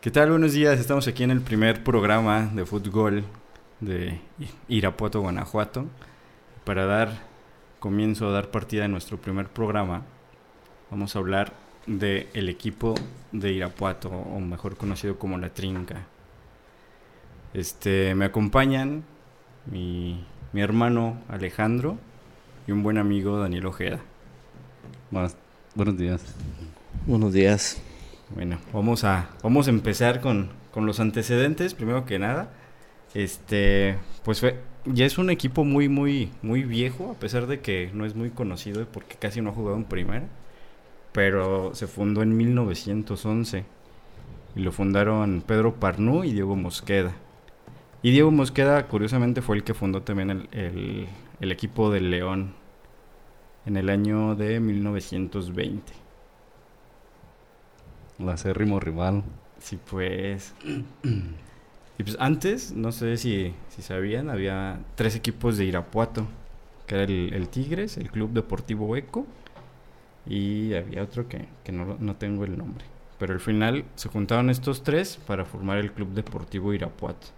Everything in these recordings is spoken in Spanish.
¿Qué tal? Buenos días. Estamos aquí en el primer programa de fútbol de Irapuato, Guanajuato. Para dar comienzo a dar partida a nuestro primer programa, vamos a hablar del el equipo de Irapuato, o mejor conocido como La Trinca. Este, me acompañan mi, mi hermano Alejandro y un buen amigo Daniel Ojeda. Buenos días. Buenos días. Bueno, vamos a, vamos a empezar con, con los antecedentes, primero que nada. Este, pues fue, ya es un equipo muy, muy, muy viejo, a pesar de que no es muy conocido porque casi no ha jugado en primera. Pero se fundó en 1911 y lo fundaron Pedro Parnú y Diego Mosqueda. Y Diego Mosqueda, curiosamente, fue el que fundó también el, el, el equipo del León en el año de 1920. El acérrimo rival. Sí, pues. y pues antes, no sé si, si sabían, había tres equipos de Irapuato, que era el, el Tigres, el Club Deportivo Eco, y había otro que, que no, no tengo el nombre. Pero al final se juntaron estos tres para formar el Club Deportivo Irapuato.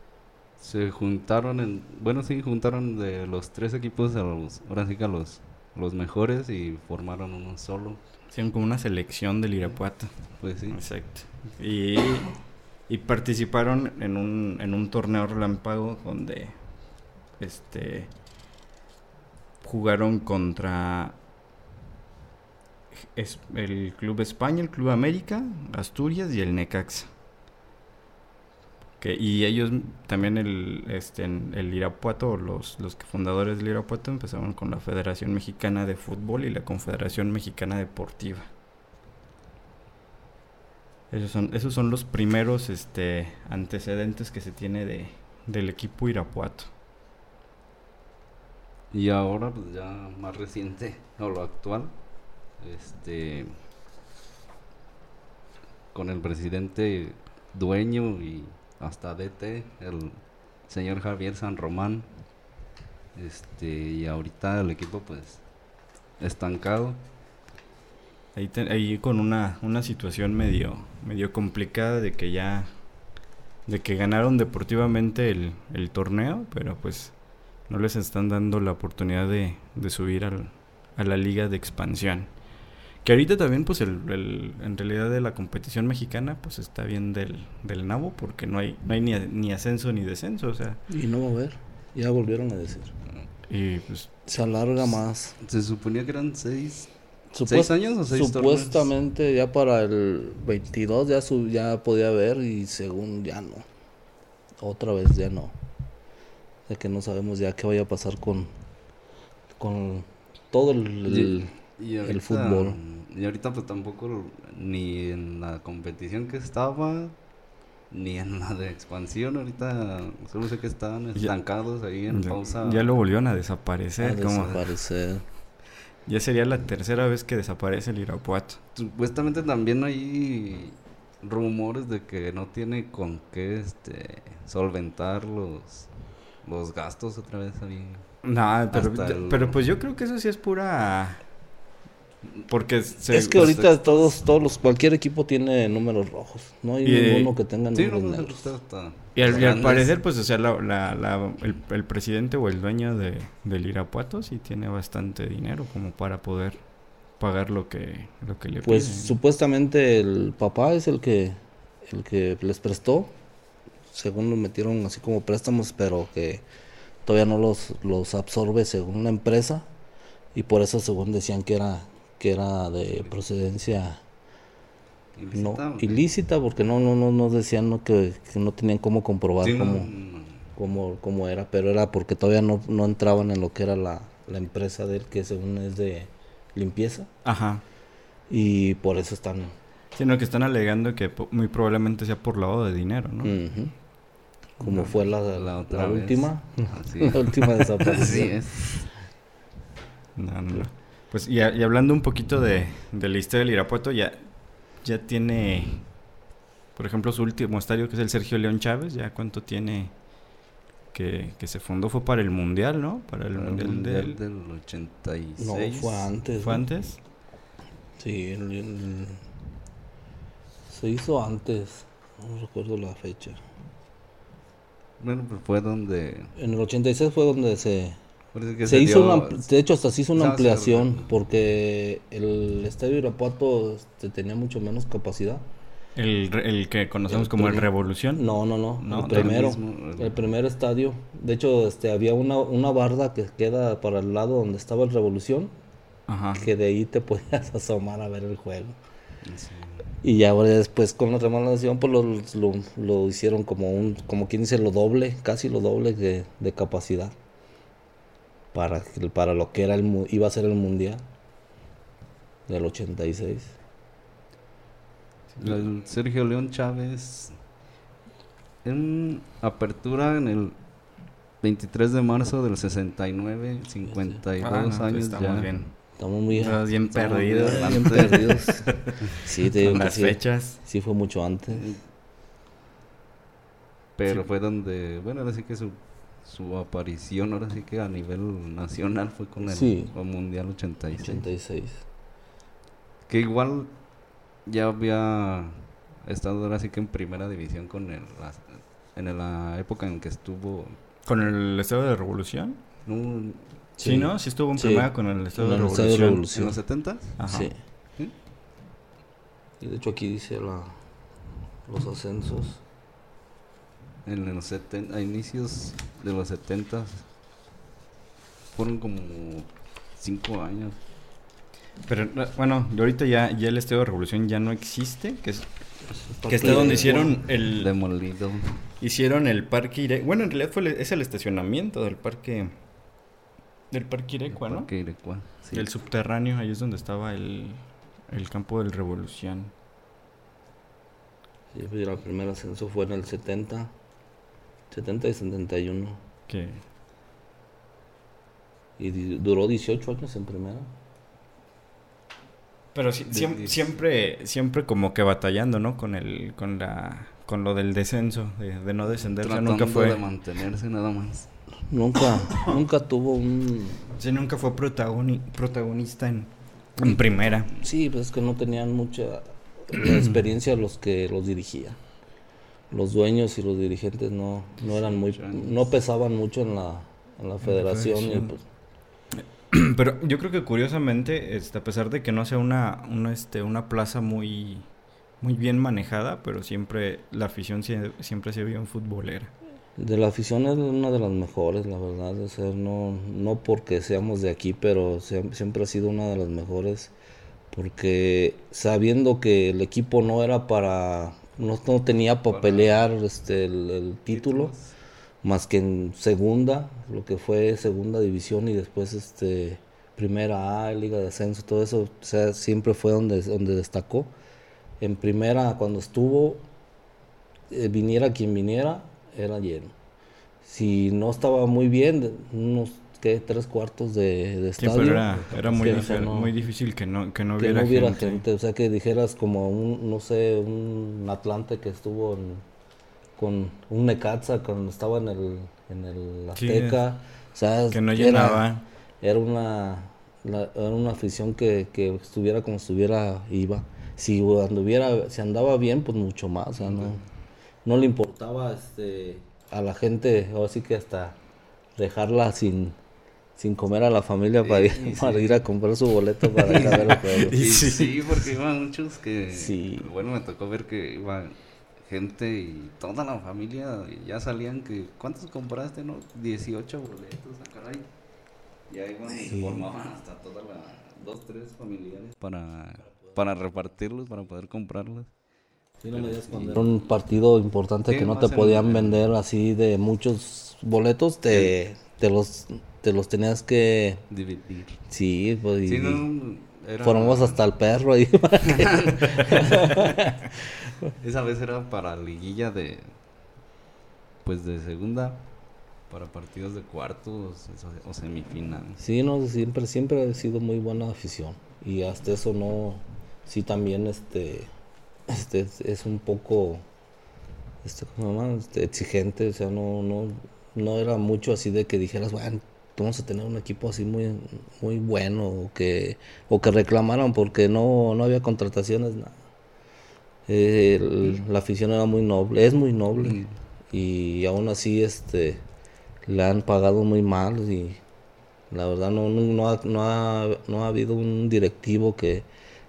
Se juntaron en... Bueno, sí, juntaron de los tres equipos a los... Ahora sí que a los, los mejores y formaron uno solo. Hicieron como una selección del Irapuato. Pues sí. Exacto. Y, y participaron en un, en un torneo relámpago donde este jugaron contra es- el Club España, el Club América, Asturias y el Necaxa. Y ellos también el, este, el Irapuato, los, los fundadores del Irapuato empezaron con la Federación Mexicana de Fútbol y la Confederación Mexicana Deportiva. Esos son, esos son los primeros este, antecedentes que se tiene de, del equipo Irapuato. Y ahora, pues ya más reciente, o lo actual, este. Con el presidente dueño y hasta DT, el señor Javier San Román. Este, y ahorita el equipo, pues, estancado. Ahí, ahí con una, una situación medio, medio complicada de que ya, de que ganaron deportivamente el, el torneo, pero pues no les están dando la oportunidad de, de subir al- a la liga de expansión. Que ahorita también, pues, el, el- en realidad de la competición mexicana, pues está bien del, del nabo, porque no hay, no hay ni, ni ascenso ni descenso, o sea, Y no va a haber. Ya volvieron a decir. y pues Se alarga más. Se suponía que eran seis, Supuest- ¿Seis años o seis torneos? Supuestamente ya para el 22 ya, sub- ya podía haber y según ya no. Otra vez ya no. De que no sabemos ya qué vaya a pasar con, con todo el... el- Y el fútbol. Y ahorita pues tampoco ni en la competición que estaba, ni en la de expansión, ahorita solo sé que estaban Ya- estancados ahí en ya, pausa. ya lo volvieron a a desaparecer. ya sería la tercera vez que desaparece el Irapuato. Supuestamente también hay rumores de que no tiene con qué este solventar los los gastos otra vez ahí. No, pero, el- pero pues yo creo que eso sí es pura... Porque se- es que pues, ahorita todos, todos los, cualquier equipo tiene números rojos. No hay Y- ninguno que tenga Sí, números no, negros. Y al, y parecer, pues, o sea, la, la- la- el, el presidente o el dueño de, del Irapuato sí tiene bastante dinero como para poder pagar lo que, lo que le Pues piden. supuestamente el papá es el que el que les prestó. Según lo metieron así como préstamos, pero que todavía no los, los absorbe según la empresa. Y por eso según decían que era que era de procedencia no ilícita, porque no no no, no decían no, que, que no tenían cómo comprobar Sí, cómo, no. cómo, cómo era, pero era porque todavía no, no entraban en lo que era la, la empresa de él, que según es de limpieza. Ajá. Y por eso están Sino que están alegando que muy probablemente sea por lavado de dinero, ¿no? Como fue la, La última. Así La última Así desaparición. es. No, no. Pues y, a- y hablando un poquito de, de la historia del Irapuato, ya, ya tiene, por ejemplo, su último estadio que es el Sergio León Chávez, ya cuánto tiene que, que se fundó, fue para el Mundial, ¿no? Para el Para el Mundial, Mundial del... del 86. No, fue antes. ¿Fue antes? Sí, el- el- se hizo antes. No recuerdo la fecha. Bueno, pues fue donde... En el 86 fue donde se, se hizo dio- una, ampl- de hecho hasta se hizo una ampliación porque el estadio Irapuato este, tenía mucho menos capacidad. El, re- el que conocemos El como el Revolución. No, no, no, No, el primero, mismo, el- el primer estadio. De hecho, este había una, una barda que queda para el lado donde estaba el Revolución, Ajá. que de ahí te podías asomar a ver el juego. Sí. Y ya ahora después con la remodelación pues lo, lo, lo hicieron como un, como quien dice lo doble, casi lo doble de, de capacidad. Para, que- para lo que era el mu- iba a ser el mundial del 86. El Sergio León Chávez en apertura en el 23 de marzo del 69, 52 Ah, no, años estamos ya. bien. Estamos muy Estamos bien Estamos perdidos. bien bien perdidos. Sí, te digo las sí, fechas. sí fue mucho antes. Pero fue donde, bueno, ahora sí que su, su aparición, ahora sí que a nivel nacional fue con el, Sí. con Mundial 86. 86. Que igual ya había estado ahora sí que en primera división con el, la- en la época en que estuvo... ¿Con el Estado de Revolución? no, Sí, ¿no? Sí estuvo en Sí. primera con el Estado de Estado de Revolución. Revolución. ¿En los 70 Ajá. Sí. ¿Sí? Y de hecho aquí dice la, los ascensos. En los 70, a inicios de los 70 fueron como 5 años. Pero no, bueno, y ahorita ya, ya el Estado de Revolución ya no existe, que es que está donde de- hicieron el Demolido. hicieron el parque Ire- Bueno, en realidad fue el- es el estacionamiento del parque del parque Irecua, ¿no? Parque Irecua, sí. El subterráneo, ahí es donde estaba el, el campo del Revolución. Sí, pues, el primer ascenso fue en el 70. 70 y 71. Que Y duró 18 años en primera. pero siem- siempre siempre como que batallando, ¿no? Con el con la con lo del descenso, de, de no descender, nunca fue de mantenerse nada más. Nunca, nunca tuvo un... sí, nunca fue protagoni- protagonista en, en primera. Sí, pues es que no tenían mucha la experiencia los que los dirigían. Los dueños y los dirigentes no, no eran muy... No pesaban mucho en la, en la federación. pues, Pero yo creo que curiosamente, este, a pesar de que no sea una, una, este, una plaza muy, muy bien manejada, pero siempre la afición sie- siempre se vio en futbolera. De la afición es una de las mejores, la verdad. No, no porque seamos de aquí, pero se- siempre ha sido una de las mejores. Porque sabiendo que el equipo no era para. No, no tenía para pelear este, el, el título, más que en segunda, lo que fue segunda división y después este primera A, Liga de Ascenso, todo eso. O sea, siempre fue donde, donde destacó. En primera, cuando estuvo, eh, viniera quien viniera, era lleno. Si no estaba muy bien, unos ¿qué? tres cuartos de, de Sí, estadio. pero era, era muy, que, no- muy difícil que no, que no que hubiera, no hubiera gente. gente. O sea, que dijeras como un, no sé, un Atlante que estuvo en- con un Necaxa cuando estaba en el, en el Sí, Azteca. o sea, Que no llenaba. era una, la- era una afición que, que estuviera como estuviera, iba. Si anduviera, si andaba bien, pues mucho más. O sea, no, no le importaba este, a la gente, ahora sí que hasta dejarla sin, sin comer a la familia para, ir, sí. para ir a comprar su boleto para ir a ver el juego. Y Sí. sí. porque iban muchos que... Sí. Bueno, me tocó ver que iba gente y toda la familia y ya salían que... ¿Cuántos compraste, no? 18 boletos, ah, caray. Ya iban, se formaban hasta todas las... Dos, tres familiares para, para repartirlos, para poder comprarlos. Sí, no me cuando era un partido importante Sí, que no te podían en- vender así de muchos boletos, te, te los te los tenías que Dividir. sí, pues Sí, no, era- formamos hasta el perro ahí Esa vez era para liguilla de... Pues de segunda, para partidos de cuartos o semifinal. Sí, no, siempre siempre ha sido muy buena afición y hasta eso no sí también este este es- es un poco este ¿cómo se llama? Este, exigente, o sea, no no no era mucho así de que dijeras, bueno, vamos a tener un equipo así muy muy bueno o que o que reclamaran porque no no había contrataciones nada. Eh, el- la afición era muy noble, es muy noble. Y aún así, este, le han pagado muy mal y la verdad no, no, no ha, no, ha, no ha habido un directivo que,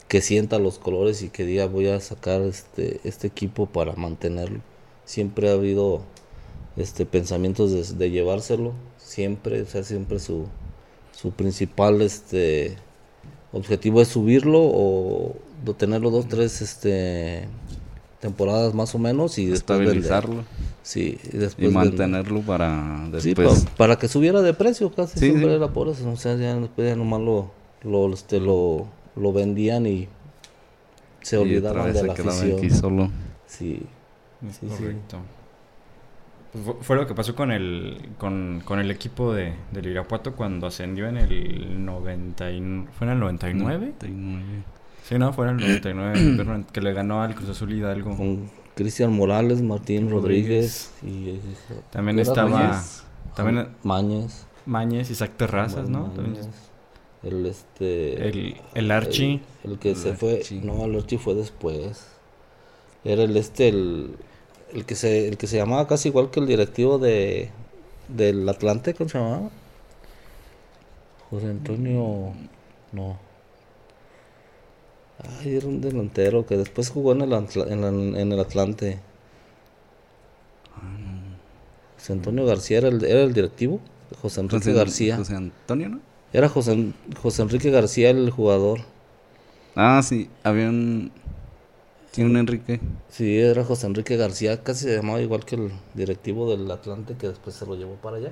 que sienta los colores y que diga voy a sacar este, este equipo para mantenerlo. Siempre ha habido este pensamientos de, de llevárselo, siempre, o sea, siempre su, su principal este objetivo es subirlo o de tenerlo dos, tres este temporadas más o menos y después vender. Estabilizarlo Sí, y y después vender. mantenerlo para Sí, después. pa- para que subiera de precio casi Sí, siempre sí. era por eso, o sea, ya después ya nomás lo, lo, este, lo, lo vendían y se y otra olvidaban vez de la afición. aquí solo. Sí, Es Sí, sí. correcto. Pues fu- fue lo que pasó con el, con, con el equipo de, del Irapuato cuando ascendió en el 90 y- ¿Fue en el 99? 99. Sí, no, fue en el 99, perdón, que le ganó al Cruz Azul Hidalgo. con Cristian Morales, Martín Rodríguez, y También ¿era estaba Mañez? también Mañez. Mañez, Isaac Terrazas, ¿no? Mañez. El este el, el Archie. El, el que El se fue, Archie. no, el Archie fue después. Era el este, el, el que se, el que se llamaba casi igual que el directivo de del Atlante, ¿cómo se llamaba? José Antonio, no. Ay, era un delantero que después jugó en el, en, la- en el Atlante. José Antonio García era el, era el directivo. José Enrique José, García. José Antonio, ¿no? Era José, José Enrique García el jugador. Ah, sí, había un. Sí, un Enrique. Sí, era José Enrique García, casi se llamaba igual que el directivo del Atlante que después se lo llevó para allá.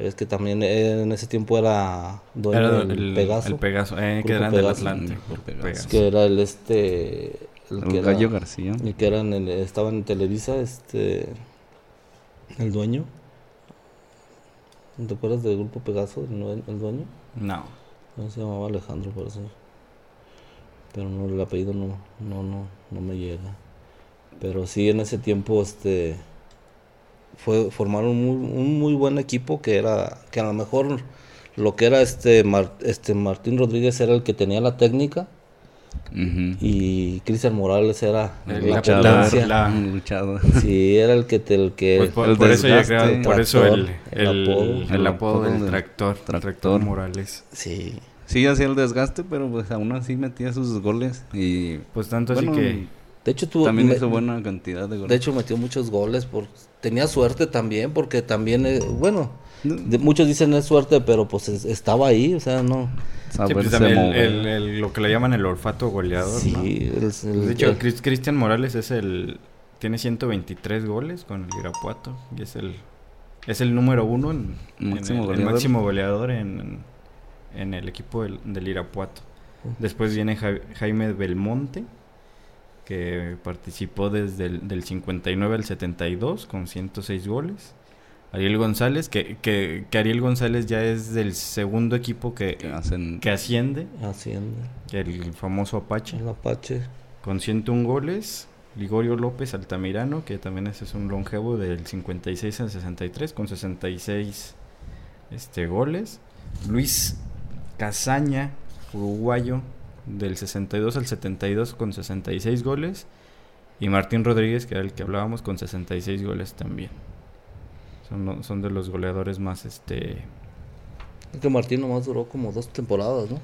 Es que también en ese tiempo era dueño Era del el Pegaso, El Pegaso, eh, que eran del. Atlante. Pegaso. Que era el este el, El que era- Gallo García. el que era en el- estaba en Televisa, este el dueño. ¿No ¿Te acuerdas del grupo Pegaso, el, dueño? No. No se llamaba Alejandro, parece. Pero no, el apellido no, no, no, no me llega. Pero sí, en ese tiempo, este, fue, formaron un muy, un muy buen equipo que era, que a lo mejor lo que era este, Mar- este Martín Rodríguez era el que tenía la técnica Ujú. y Cristian Morales era El la luchador, potencia. la- Un luchador. Sí, era el que, te- el que, Pues por, el por eso creo, el por eso el, el, el apodo. el El apodo del tractor, tractor. tractor Morales. sí, Sí, hacía el desgaste, pero pues aún así metía sus goles. Y Pues tanto bueno, así que de hecho tuvo, también me- hizo buena cantidad de goles. De hecho metió muchos goles, por, tenía suerte también, porque también, eh, bueno, No, de- muchos dicen es suerte, pero pues es- estaba ahí, o sea, no. sí, pues, también el- el- el- lo que le llaman el olfato goleador. Sí, ¿no? el- el- De hecho, Cristian Morales es el tiene 123 goles con el Irapuato y es el es el número uno en, en Máximo el, el goleador. máximo goleador en, en el equipo del, del Irapuato. Después viene Ja- Jaime Belmonte que participó desde el del 59 al 72 con 106 goles. Ariel González, que, que, que Ariel González ya es del segundo equipo que, que hacen que asciende, Hacienda, el famoso Apache el Apache. con 101 goles. Ligorio López Altamirano, que también ese es un longevo del 56 al 63, con 66 este, goles. Luis Casaña, uruguayo, del 62 al 72, con 66 goles. Y Martín Rodríguez, que era el que hablábamos, con 66 goles también. Son, son de los goleadores más, este... Es que Martín nomás duró como dos temporadas, ¿no?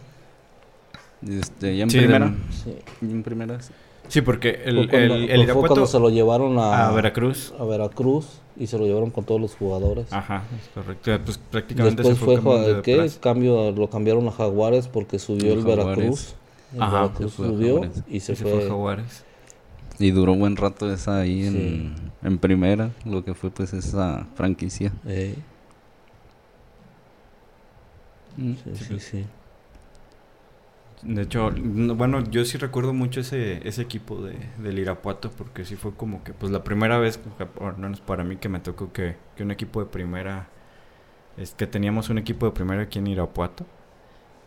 este, ya en Sí, primera. del- Sí. ya en primera. sí. Sí, porque Fue el, cuando, el, fue el cuando se lo llevaron a, a Veracruz. a Veracruz y se lo llevaron con todos los jugadores. Ajá, es correcto. Pues prácticamente Después se fue, de ¿qué? Cambio, lo cambiaron a Jaguares porque subió el Jaguares. Veracruz. El Ajá, Veracruz fue subió y se Y se fue. fue a Jaguares. Y duró buen rato esa ahí en, Sí. en primera, lo que fue pues esa franquicia. Eh, Mm. sí, sí, sí. De hecho, no- bueno, yo sí recuerdo mucho ese, ese equipo de, del Irapuato porque sí fue como que, pues la primera vez, lo menos para mí, que me tocó que, que un equipo de primera, es que teníamos un equipo de primera aquí en Irapuato.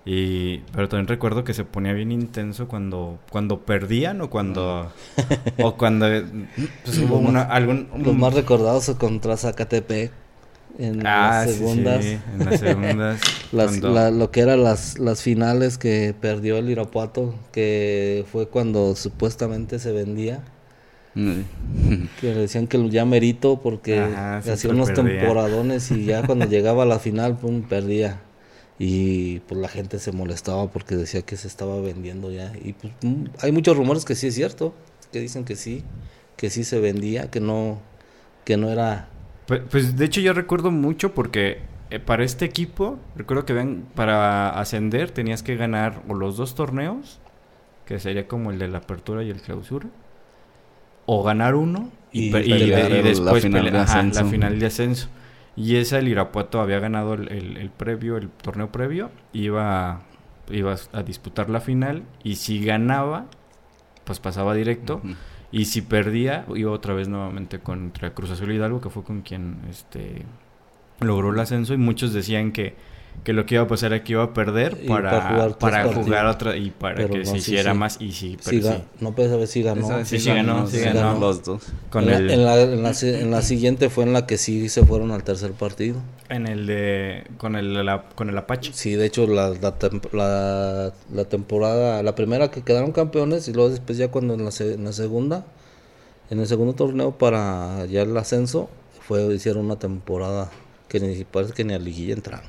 Y, pero también recuerdo que se ponía bien intenso cuando, cuando perdían o cuando, o cuando pues, hubo una, algún, Los más recordados contra Zacatepec en Ah, las sí, segundas. sí, en las segundas. Las, cuando- la- lo que eran las, las finales que perdió el Irapuato, que fue cuando supuestamente se vendía. que le decían que ya merito porque Ajá, hacía unos perdía. temporadones y ya cuando llegaba a la final, pum, perdía. Y pues la gente se molestaba porque decía que se estaba vendiendo ya. Y pues mm, hay muchos rumores que sí es cierto, que dicen que sí, que sí se vendía, que no, que no era... Pues, pues, de hecho yo recuerdo mucho porque eh, para este equipo, recuerdo que ven, para ascender tenías que ganar o los dos torneos, que sería como el de la apertura y el clausura, o ganar uno y, Y pe- y- pelear y el- después la final pele- de ajá, la final de ascenso. Y esa el Irapuato había ganado el, el- el previo, el torneo previo, iba, iba a disputar la final y si ganaba, pues pasaba directo. Y si perdía, iba otra vez nuevamente contra Cruz Azul Hidalgo, que fue con quien este logró el ascenso. Y muchos decían que, que lo que iba a pasar era que iba a perder para, para jugar para jugar otra y para Pero que no, se sí, hiciera sí. más. Y sí, pero sí. No puede saber si ganó. Sí, sí ganó, sí ganó. Los dos. Con en, la, el, en, la, en, la, si- en la siguiente fue en la que sí se fueron al tercer partido. en el de. Con el, la- con el Apache. Sí, de hecho la, la, la, la temporada, la primera que quedaron campeones y luego después ya cuando en la, se- en la segunda, en el segundo torneo para ya el ascenso, fue hicieron una temporada que ni parece que ni a liguilla entraron.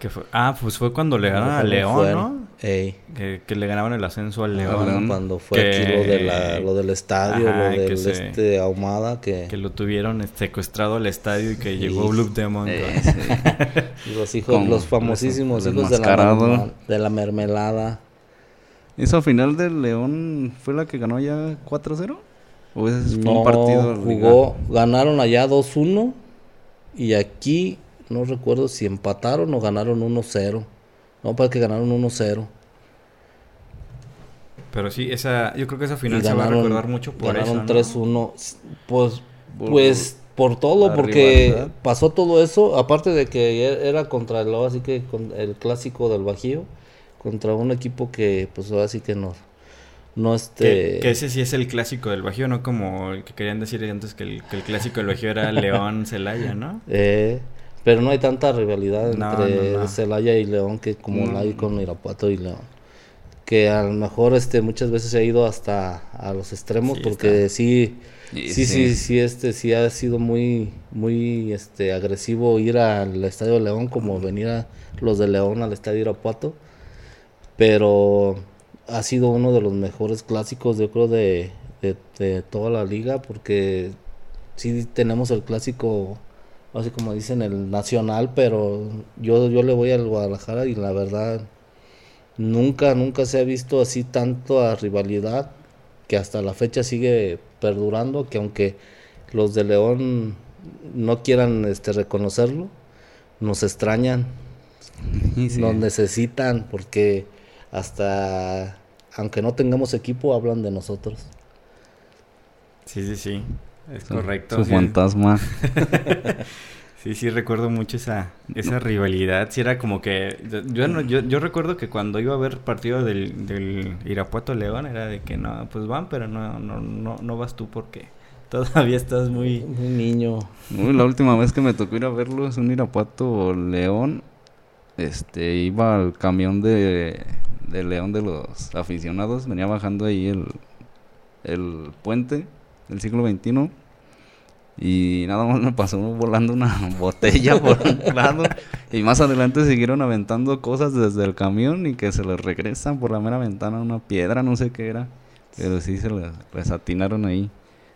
Que fue, ah, pues fue cuando le ganaron a León, ¿no? ey, Que, que le ganaban el ascenso al León. Cuando fue Que- aquí lo, de la, lo del estadio, Ajá, lo que del se- este Ahumada, que, Que lo tuvieron este, secuestrado al estadio y que Sí. llegó Blue Demon. Eh, sí. los hijos, Con- los famosísimos hijos de la, de la mermelada. ¿Esa final del León fue la que ganó ya 4-0? ¿O ese fue No, un partido? jugó, ganaron allá 2-1 y aquí no recuerdo si empataron o ganaron 1-0. No, para que ganaron 1-0. Pero sí, esa, yo creo que esa final Y se va a ganaron- recordar mucho por ganaron eso. ¿no? 3-1. Pues, Por pues por todo, porque rivalidad. pasó todo eso. Aparte de que e- era contra el, así que con el clásico del Bajío, contra un equipo que, pues ahora sí que no, no este. Que, que ese sí es el clásico del Bajío, no como el que querían decir antes que el, que el clásico del Bajío era León Celaya, ¿no? Eh, pero no hay tanta rivalidad No, entre no, no. Celaya y León que como No. la hay con Irapuato y León. Que a lo mejor este muchas veces se ha ido hasta a los extremos Sí, porque sí, Y sí, sí, sí, este sí ha sido muy, muy este agresivo ir al Estadio de León como venir a los de León al Estadio Irapuato. Pero ha sido uno de los mejores clásicos, yo creo, de, de, de toda la liga, porque sí tenemos el clásico, así como dicen, el nacional, pero yo, yo le voy al Guadalajara y la verdad nunca, nunca se ha visto así tanto a rivalidad que hasta la fecha sigue perdurando, que aunque los de León no quieran este reconocerlo, nos extrañan, Sí, sí. nos necesitan, porque hasta aunque no tengamos equipo hablan de nosotros. Sí, sí, sí. Es Su- correcto. Su sí. fantasma. Sí, sí, recuerdo mucho esa, esa rivalidad. Sí, era como que. Yo, no- yo, yo recuerdo que cuando iba a ver partido del, del Irapuato León, era de que no, pues van, pero no, no, no, no vas tú porque todavía estás muy. Niño. Uy, la última vez que me tocó ir a verlo es un Irapuato León. Este, iba al camión de, de León de los aficionados. Venía bajando ahí el, el puente del siglo XXI. Y nada más me pasó volando una botella por un lado. Y más adelante siguieron aventando cosas desde el camión y que se les regresan por la mera ventana una piedra, no sé qué era. Pero sí se les, les atinaron ahí.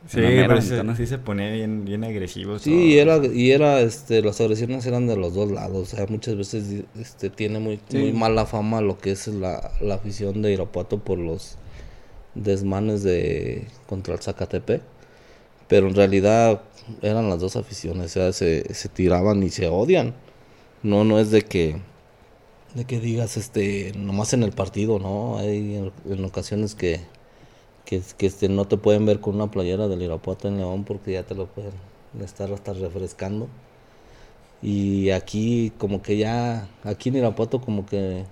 Sí, pero sí, sí se ponía bien, bien agresivo. Sí, y era, y era, este, las agresiones eran de los dos lados, o sea, muchas veces, este, tiene muy, Sí. muy mala fama lo que es la, la afición de Irapuato por los desmanes de, contra el Zacatepec, pero en realidad eran las dos aficiones, o sea, se, se tiraban y se odian, no, no es de que, de que digas, este, nomás en el partido, ¿no? Hay en, en ocasiones que, que, que este, no te pueden ver con una playera del Irapuato en León porque ya te lo pueden estar hasta refrescando. Y aquí como que ya, aquí en Irapuato como que...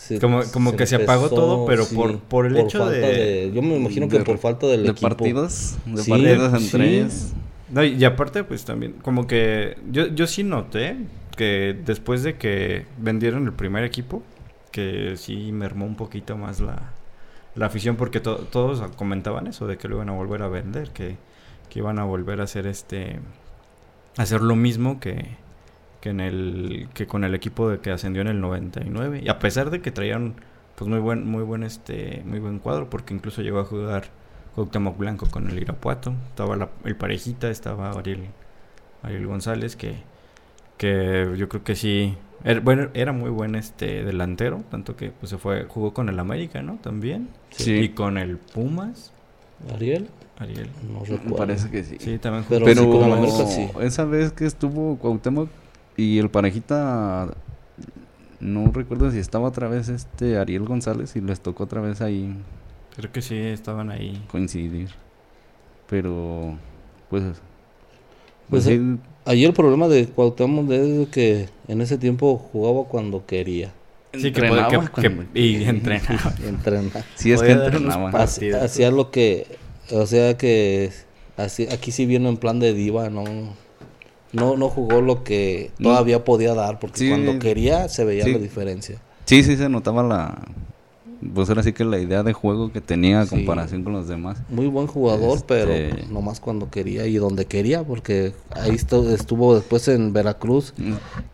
se- Como- como que se apagó todo, pero por- por el hecho falta de- Yo me imagino que por falta del de equipo. partidos, de Sí, partidos sí. entre ellos. No, y y aparte, pues también, como que yo, yo sí noté que después de que vendieron el primer equipo, que sí mermó un poquito más la, la afición porque to- todos comentaban eso de que lo iban a volver a vender, que, que iban a volver a hacer este hacer lo mismo que, que en el que con el equipo de que ascendió en el 99 y a pesar de que traían pues muy buen muy buen este muy buen cuadro porque incluso llegó a jugar Cuauhtémoc Blanco con el Irapuato, estaba la- el parejita, estaba Ariel Ariel González que que yo creo que sí era, bueno, era muy buen este delantero, tanto que pues se fue jugó con el América, ¿no? También Sí. y con el Pumas, Ariel, Ariel. no recuerdo. parece que sí. Sí, también jugó. Pero Pero, sí, con el América sí. esa vez que estuvo Cuauhtémoc y el parejita, no recuerdo si estaba otra vez este Ariel González y les tocó otra vez ahí Creo que sí estaban ahí. coincidir. Pero, pues, Pues, pues sí, Ahí el problema de Cuauhtémoc es que en ese tiempo jugaba cuando quería Sí, que, entrenaba puede- que- cuando que- y entrenaba. entrenar. Sí, es que entrenaba. Hacía, hacía lo que, o sea que así, aquí sí vino en plan de diva, no, no, no jugó lo que No. todavía podía dar, porque Sí. cuando quería se veía Sí. la diferencia. Sí, sí se notaba la... Pues ahora sí que la idea de juego que tenía a Sí. comparación con los demás. Muy buen jugador, Este- pero nomás cuando quería y donde quería, porque ahí estu- estuvo después en Veracruz,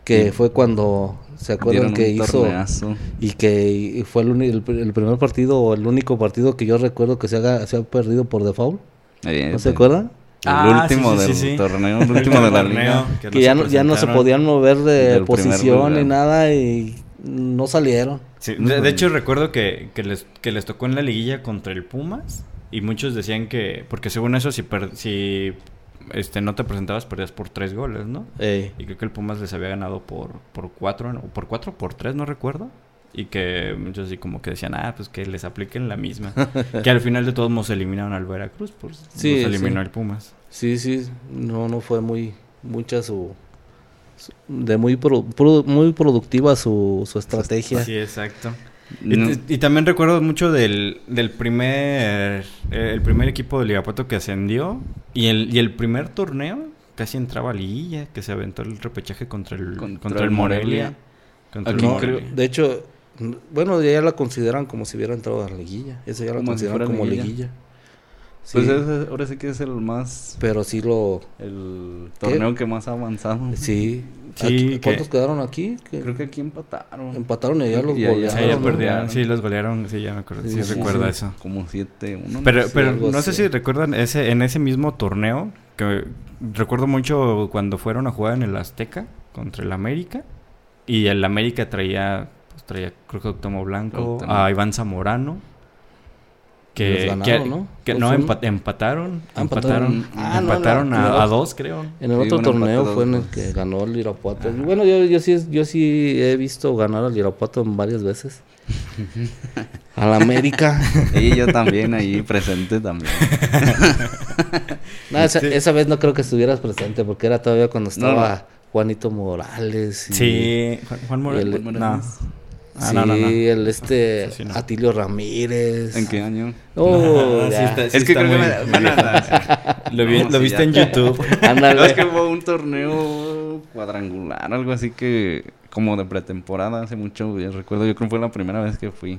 que fue cuando se acuerdan que hizo torneazo. y que fue el, el, el primer partido o el único partido que yo recuerdo que se, haga, se ha perdido por default. Eh, ¿No se pues, acuerdan? El Ah, último sí, sí, del sí. torneo, el último de la liga. Que ya no, ya no se podían mover de posición ni nada y no salieron. Sí, de, de hecho, recuerdo que, que, les, que les tocó en la liguilla contra el Pumas. Y muchos decían que. Porque según eso, si, per- si este, no te presentabas, perdías por tres goles, ¿no? Ey. Y creo que el Pumas les había ganado por, por cuatro, ¿no? por cuatro, por tres, no recuerdo. Y que muchos así como que decían, ah, pues que les apliquen la misma. que al final de todos modos eliminaron al Veracruz, pues Sí, los eliminó sí. el Pumas. Sí, sí, no, no fue muy, mucha su, su- de muy, pro- pro- muy productiva su, su estrategia. Sí, exacto. Y, No, y también recuerdo mucho del, del primer eh, el primer equipo del Irapuato que ascendió y el, y el primer torneo casi entraba a liguilla, que se aventó el repechaje contra el Contra contra, el el Morelia. Morelia. Contra el Morelia. de hecho, bueno, ya la consideran como si hubiera entrado a la liguilla. Eso ya la Como si consideran como liguilla. liguilla. Sí, Pues ese- ahora sí que es el más... pero sí lo... El torneo que más ha avanzado. Sí. Sí, Aquí- ¿Cuántos quedaron aquí? Creo que aquí empataron. empataron y allá los Y golearon. Sí, ya los ¿no? perdieron, sí, los golearon, sí, ya me acuerdo, sí, Sí, sí, recuerdo sí. eso. Como 7-1. Pero, Sí, pero no sé así. si recuerdan ese en ese mismo torneo que recuerdo mucho cuando fueron a jugar en el Azteca contra el América y el América traía pues, traía creo que Octomo Blanco, a Iván Zamorano que ganaron, que, ¿no? que no 2-1. empa- empataron, Ah, empataron. empataron, Ah, empataron no, a, no. a dos creo. En el Sí, otro torneo fue en el pues. que ganó el Irapuato. Ajá. Bueno, yo, yo sí yo sí he visto ganar al Irapuato en varias veces. Al América. Y yo también ahí presente también. No, esa, Sí. esa vez no creo que estuvieras presente porque era todavía cuando estaba no. Juanito Morales. y- Sí, Juan, el-. Morales. Ah, sí, no, no, no. el este Sí, sí, no. Atilio Ramírez. ¿En qué año? Oh, No, sí está- sí Es que creo que me-. Lo, vi- No, lo sí, viste ya. en YouTube. No, Ándale. es que hubo un torneo cuadrangular, algo así que como de pretemporada hace mucho, yo recuerdo, yo creo que fue la primera vez que fui.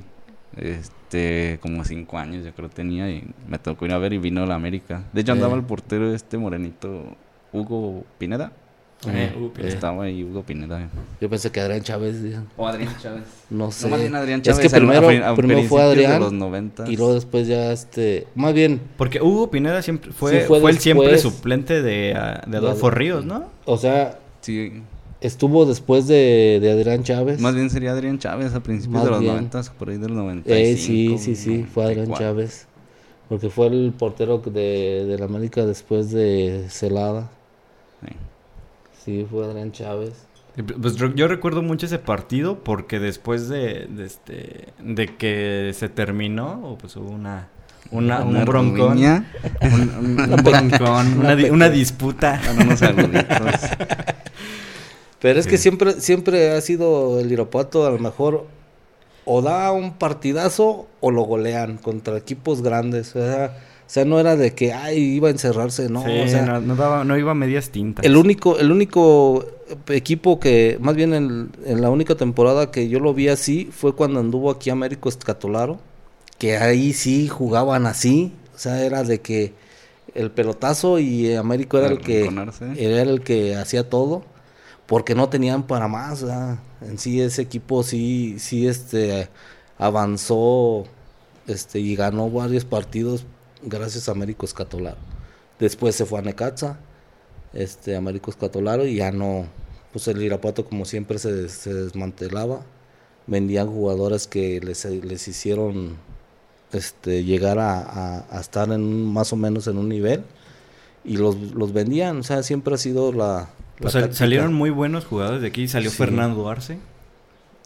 Este, como cinco años yo creo tenía y me tocó ir a ver y vino la América. De hecho andaba Eh. el portero este morenito Hugo Pineda. Eh, Eh. Estaba ahí Hugo Pineda. Yo pensé que Adrián Chávez. O Adrián Chávez. No sé. No, más bien Adrián Es Chávez. que al- a primero, pri- a primero fue Adrián De los 90. y luego después ya este... Más bien, Porque Hugo Pineda siempre fue, Sí, fue fue, el siempre suplente de, de Adolfo Ríos, ¿no? o sea, Sí, estuvo después de, de Adrián Chávez. más bien sería Adrián Chávez a principios Más de los bien. 90, por ahí del 95. Eh, sí, sí, sí, fue Adrián 94. Chávez. Porque fue el portero de, de la América después de Celada. Sí. Sí, fue Adrián Chávez. Pues yo recuerdo mucho ese partido porque después de, de este de que se terminó, pues hubo una una, un Una broncón, un, un broncón, una, di- una disputa. Unos. Pero es Sí. que siempre, siempre ha sido el Irapuato a lo mejor o da un partidazo o lo golean contra equipos grandes. O sea, sea, no era de que ay iba a encerrarse, no. Sí, o sea, no, no daba- no iba a medias tintas. el único, el único equipo que, más bien en, en la única temporada que yo lo vi así fue cuando anduvo aquí Américo Escatolaro que ahí sí jugaban así, o sea, era de que el pelotazo y Américo era el que era el que hacía todo porque no tenían para más, ¿verdad? en sí ese equipo sí sí este avanzó este y ganó varios partidos gracias a Américo Escatolaro. Después se fue a Necaxa, este Américo Escatolaro y ya no pues el Irapuato como siempre se, se desmantelaba vendían jugadores que les, les hicieron este, llegar a, a- a estar en un- más o menos en un nivel y los, los vendían, o sea, siempre ha sido la... la Pues salieron muy buenos jugadores de aquí. Salió Sí. Fernando Arce.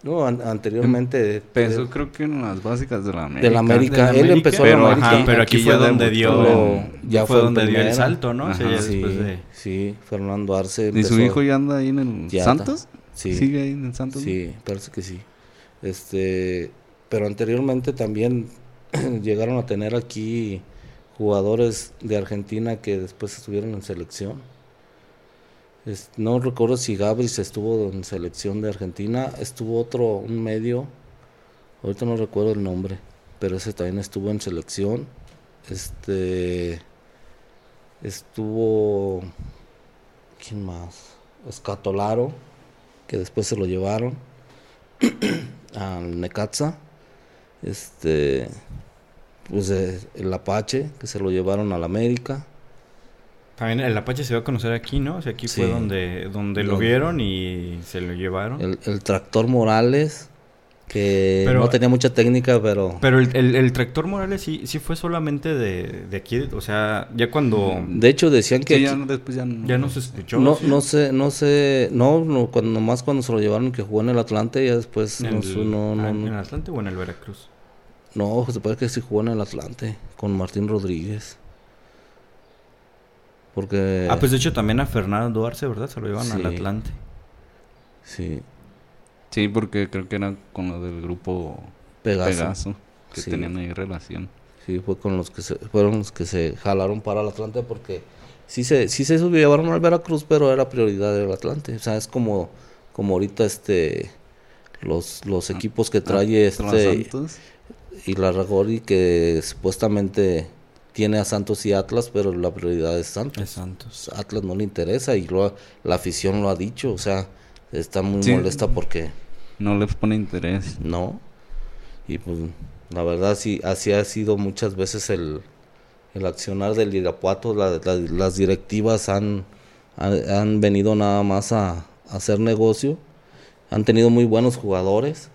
No, an- anteriormente... Empezó creo que en las básicas de la América. de la América, de la él América, empezó en pero, la América. ajá, pero aquí, Aquí fue ya donde dio, ya fue fue en donde dio el salto, ¿no? O sea, Ajá. ya sí, después de... sí, Fernando Arce. ¿Y empezó- su hijo ya anda ahí en el Ya Santos? Sí. ¿Sigue ahí en el Santos? Sí, parece que sí. Este, pero anteriormente también llegaron a tener aquí jugadores de Argentina que después estuvieron en selección. No recuerdo si Gabris estuvo en selección de Argentina, estuvo otro, un medio, ahorita no recuerdo el nombre, pero ese también estuvo en selección. Este estuvo ¿quién más? Escatolaro, que después se lo llevaron al Necaxa. Este pues eh, el Apache, que se lo llevaron al América. También el Apache se dio a conocer aquí, ¿no? O sea, aquí fue donde, donde lo vieron y se lo llevaron. El, el Tractor Morales, que Pero- no tenía mucha técnica, pero, Pero el, el, el tractor Morales sí, sí fue solamente de, de aquí, o sea, ya cuando de hecho decían que Sí, ya aquí- no- después ya no. ya no se escuchó. no, ¿sí? no sé, no sé, no, no, cuando nomás cuando se lo llevaron que jugó en el Atlante, ya después En no, el- su- no, no, ah, ¿En el no, Atlante o en el Veracruz? no, se parece que sí jugó en el Atlante con Martín Rodríguez. Porque Ah, pues de hecho también a Fernando Arce, ¿verdad? Se lo llevan al. Atlante. sí, Sí, porque creo que era con lo del grupo Pegaso. Pegaso, que Sí. tenían ahí relación. Sí, fue con los que se, fueron los que se jalaron para el Atlante porque sí se, sí se subió, llevaron al Veracruz, pero era prioridad del Atlante. O sea, es como, como ahorita este los, los equipos que trae Atlas este Santos. y la Ragori que supuestamente tiene a Santos y Atlas, pero la prioridad es Santos. Es Santos. Atlas no le interesa y lo, ha- la afición lo ha dicho, o sea, está muy Sí. molesta porque No les pone interés. no. Y pues la verdad sí, así ha sido muchas veces el, el accionar del Irapuato. La- la- las directivas han, han, han venido nada más a, a hacer negocio. Han tenido muy buenos jugadores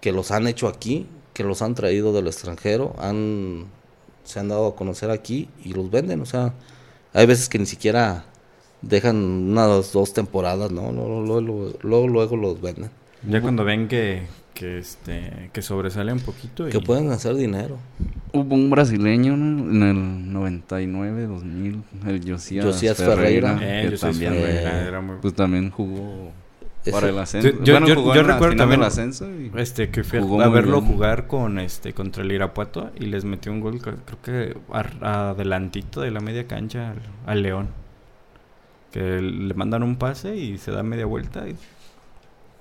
que los han hecho aquí, que los han traído del extranjero, han, se han dado a conocer aquí y los venden. O sea, hay veces que ni siquiera dejan unas dos temporadas, ¿no? Luego, luego, luego, luego los venden. Ya cuando ven que, que este que sobresale un poquito y Que pueden hacer dinero. Hubo un brasileño ¿no? en el 99, 2000, el Josías, Josías Ferreira, Ferreira. Eh, que soy también Ferreira, eh, era muy pues también jugó para el ascenso. Yo- yo- bueno, yo- jugó yo en la recuerdo también- del ascenso y este que fui a- Jugó a muy verlo bien. jugar con este contra el Irapuato y les metió un gol creo que adelantito de la media cancha al, al León. Que le mandan un pase y se da media vuelta y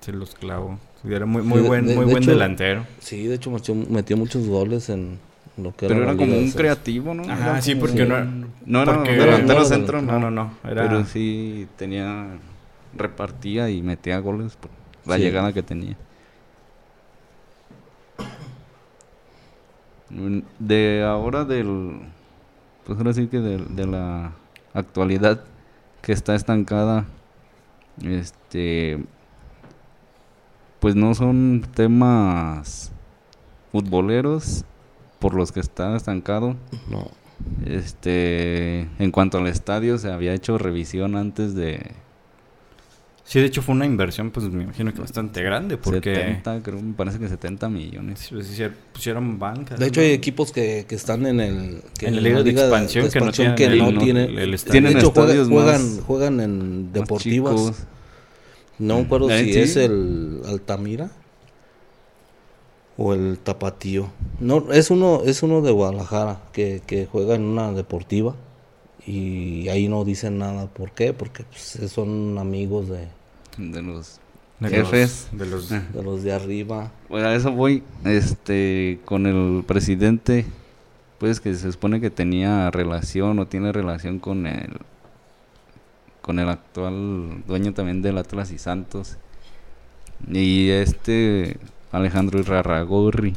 se los clavó. Era muy muy Sí, buen de- muy de buen hecho, delantero. Sí, de hecho metió, metió muchos goles en lo que pero la era como un creativo, ¿no? Ajá, Era sí, porque no- no era porque- delantero no, centro, No, no, no, era Pero sí tenía repartía y metía goles por la Sí. llegada que tenía. Mm, De ahora del pues ahora sí que de, de la actualidad que está estancada este pues no son temas futboleros por los que está estancado No. este, en cuanto al estadio, se había hecho revisión antes de Sí, de hecho fue una inversión pues me imagino que bastante grande porque 70, creo, me parece que 70 millones. pues, hicieron- pusieron bancas. De hecho, ¿no? hay equipos que, que están en el que En la liga de expansión que no expansión tienen que el- no tienen. el de estadio. Tienen hecho, juegan, más- juegan en deportivas. No me acuerdo si sí. es el Altamira o el Tapatío. No, es uno, es uno de Guadalajara que, que juega en una deportiva y ahí no dicen nada. ¿Por qué? Porque pues, son amigos de, de los De jefes. Los, de los... De los de arriba. Bueno, a eso voy, este, con el presidente, pues que se supone que tenía relación o tiene relación con el, con el actual dueño también del Atlas y Santos. Y este, Alejandro Irarragorri.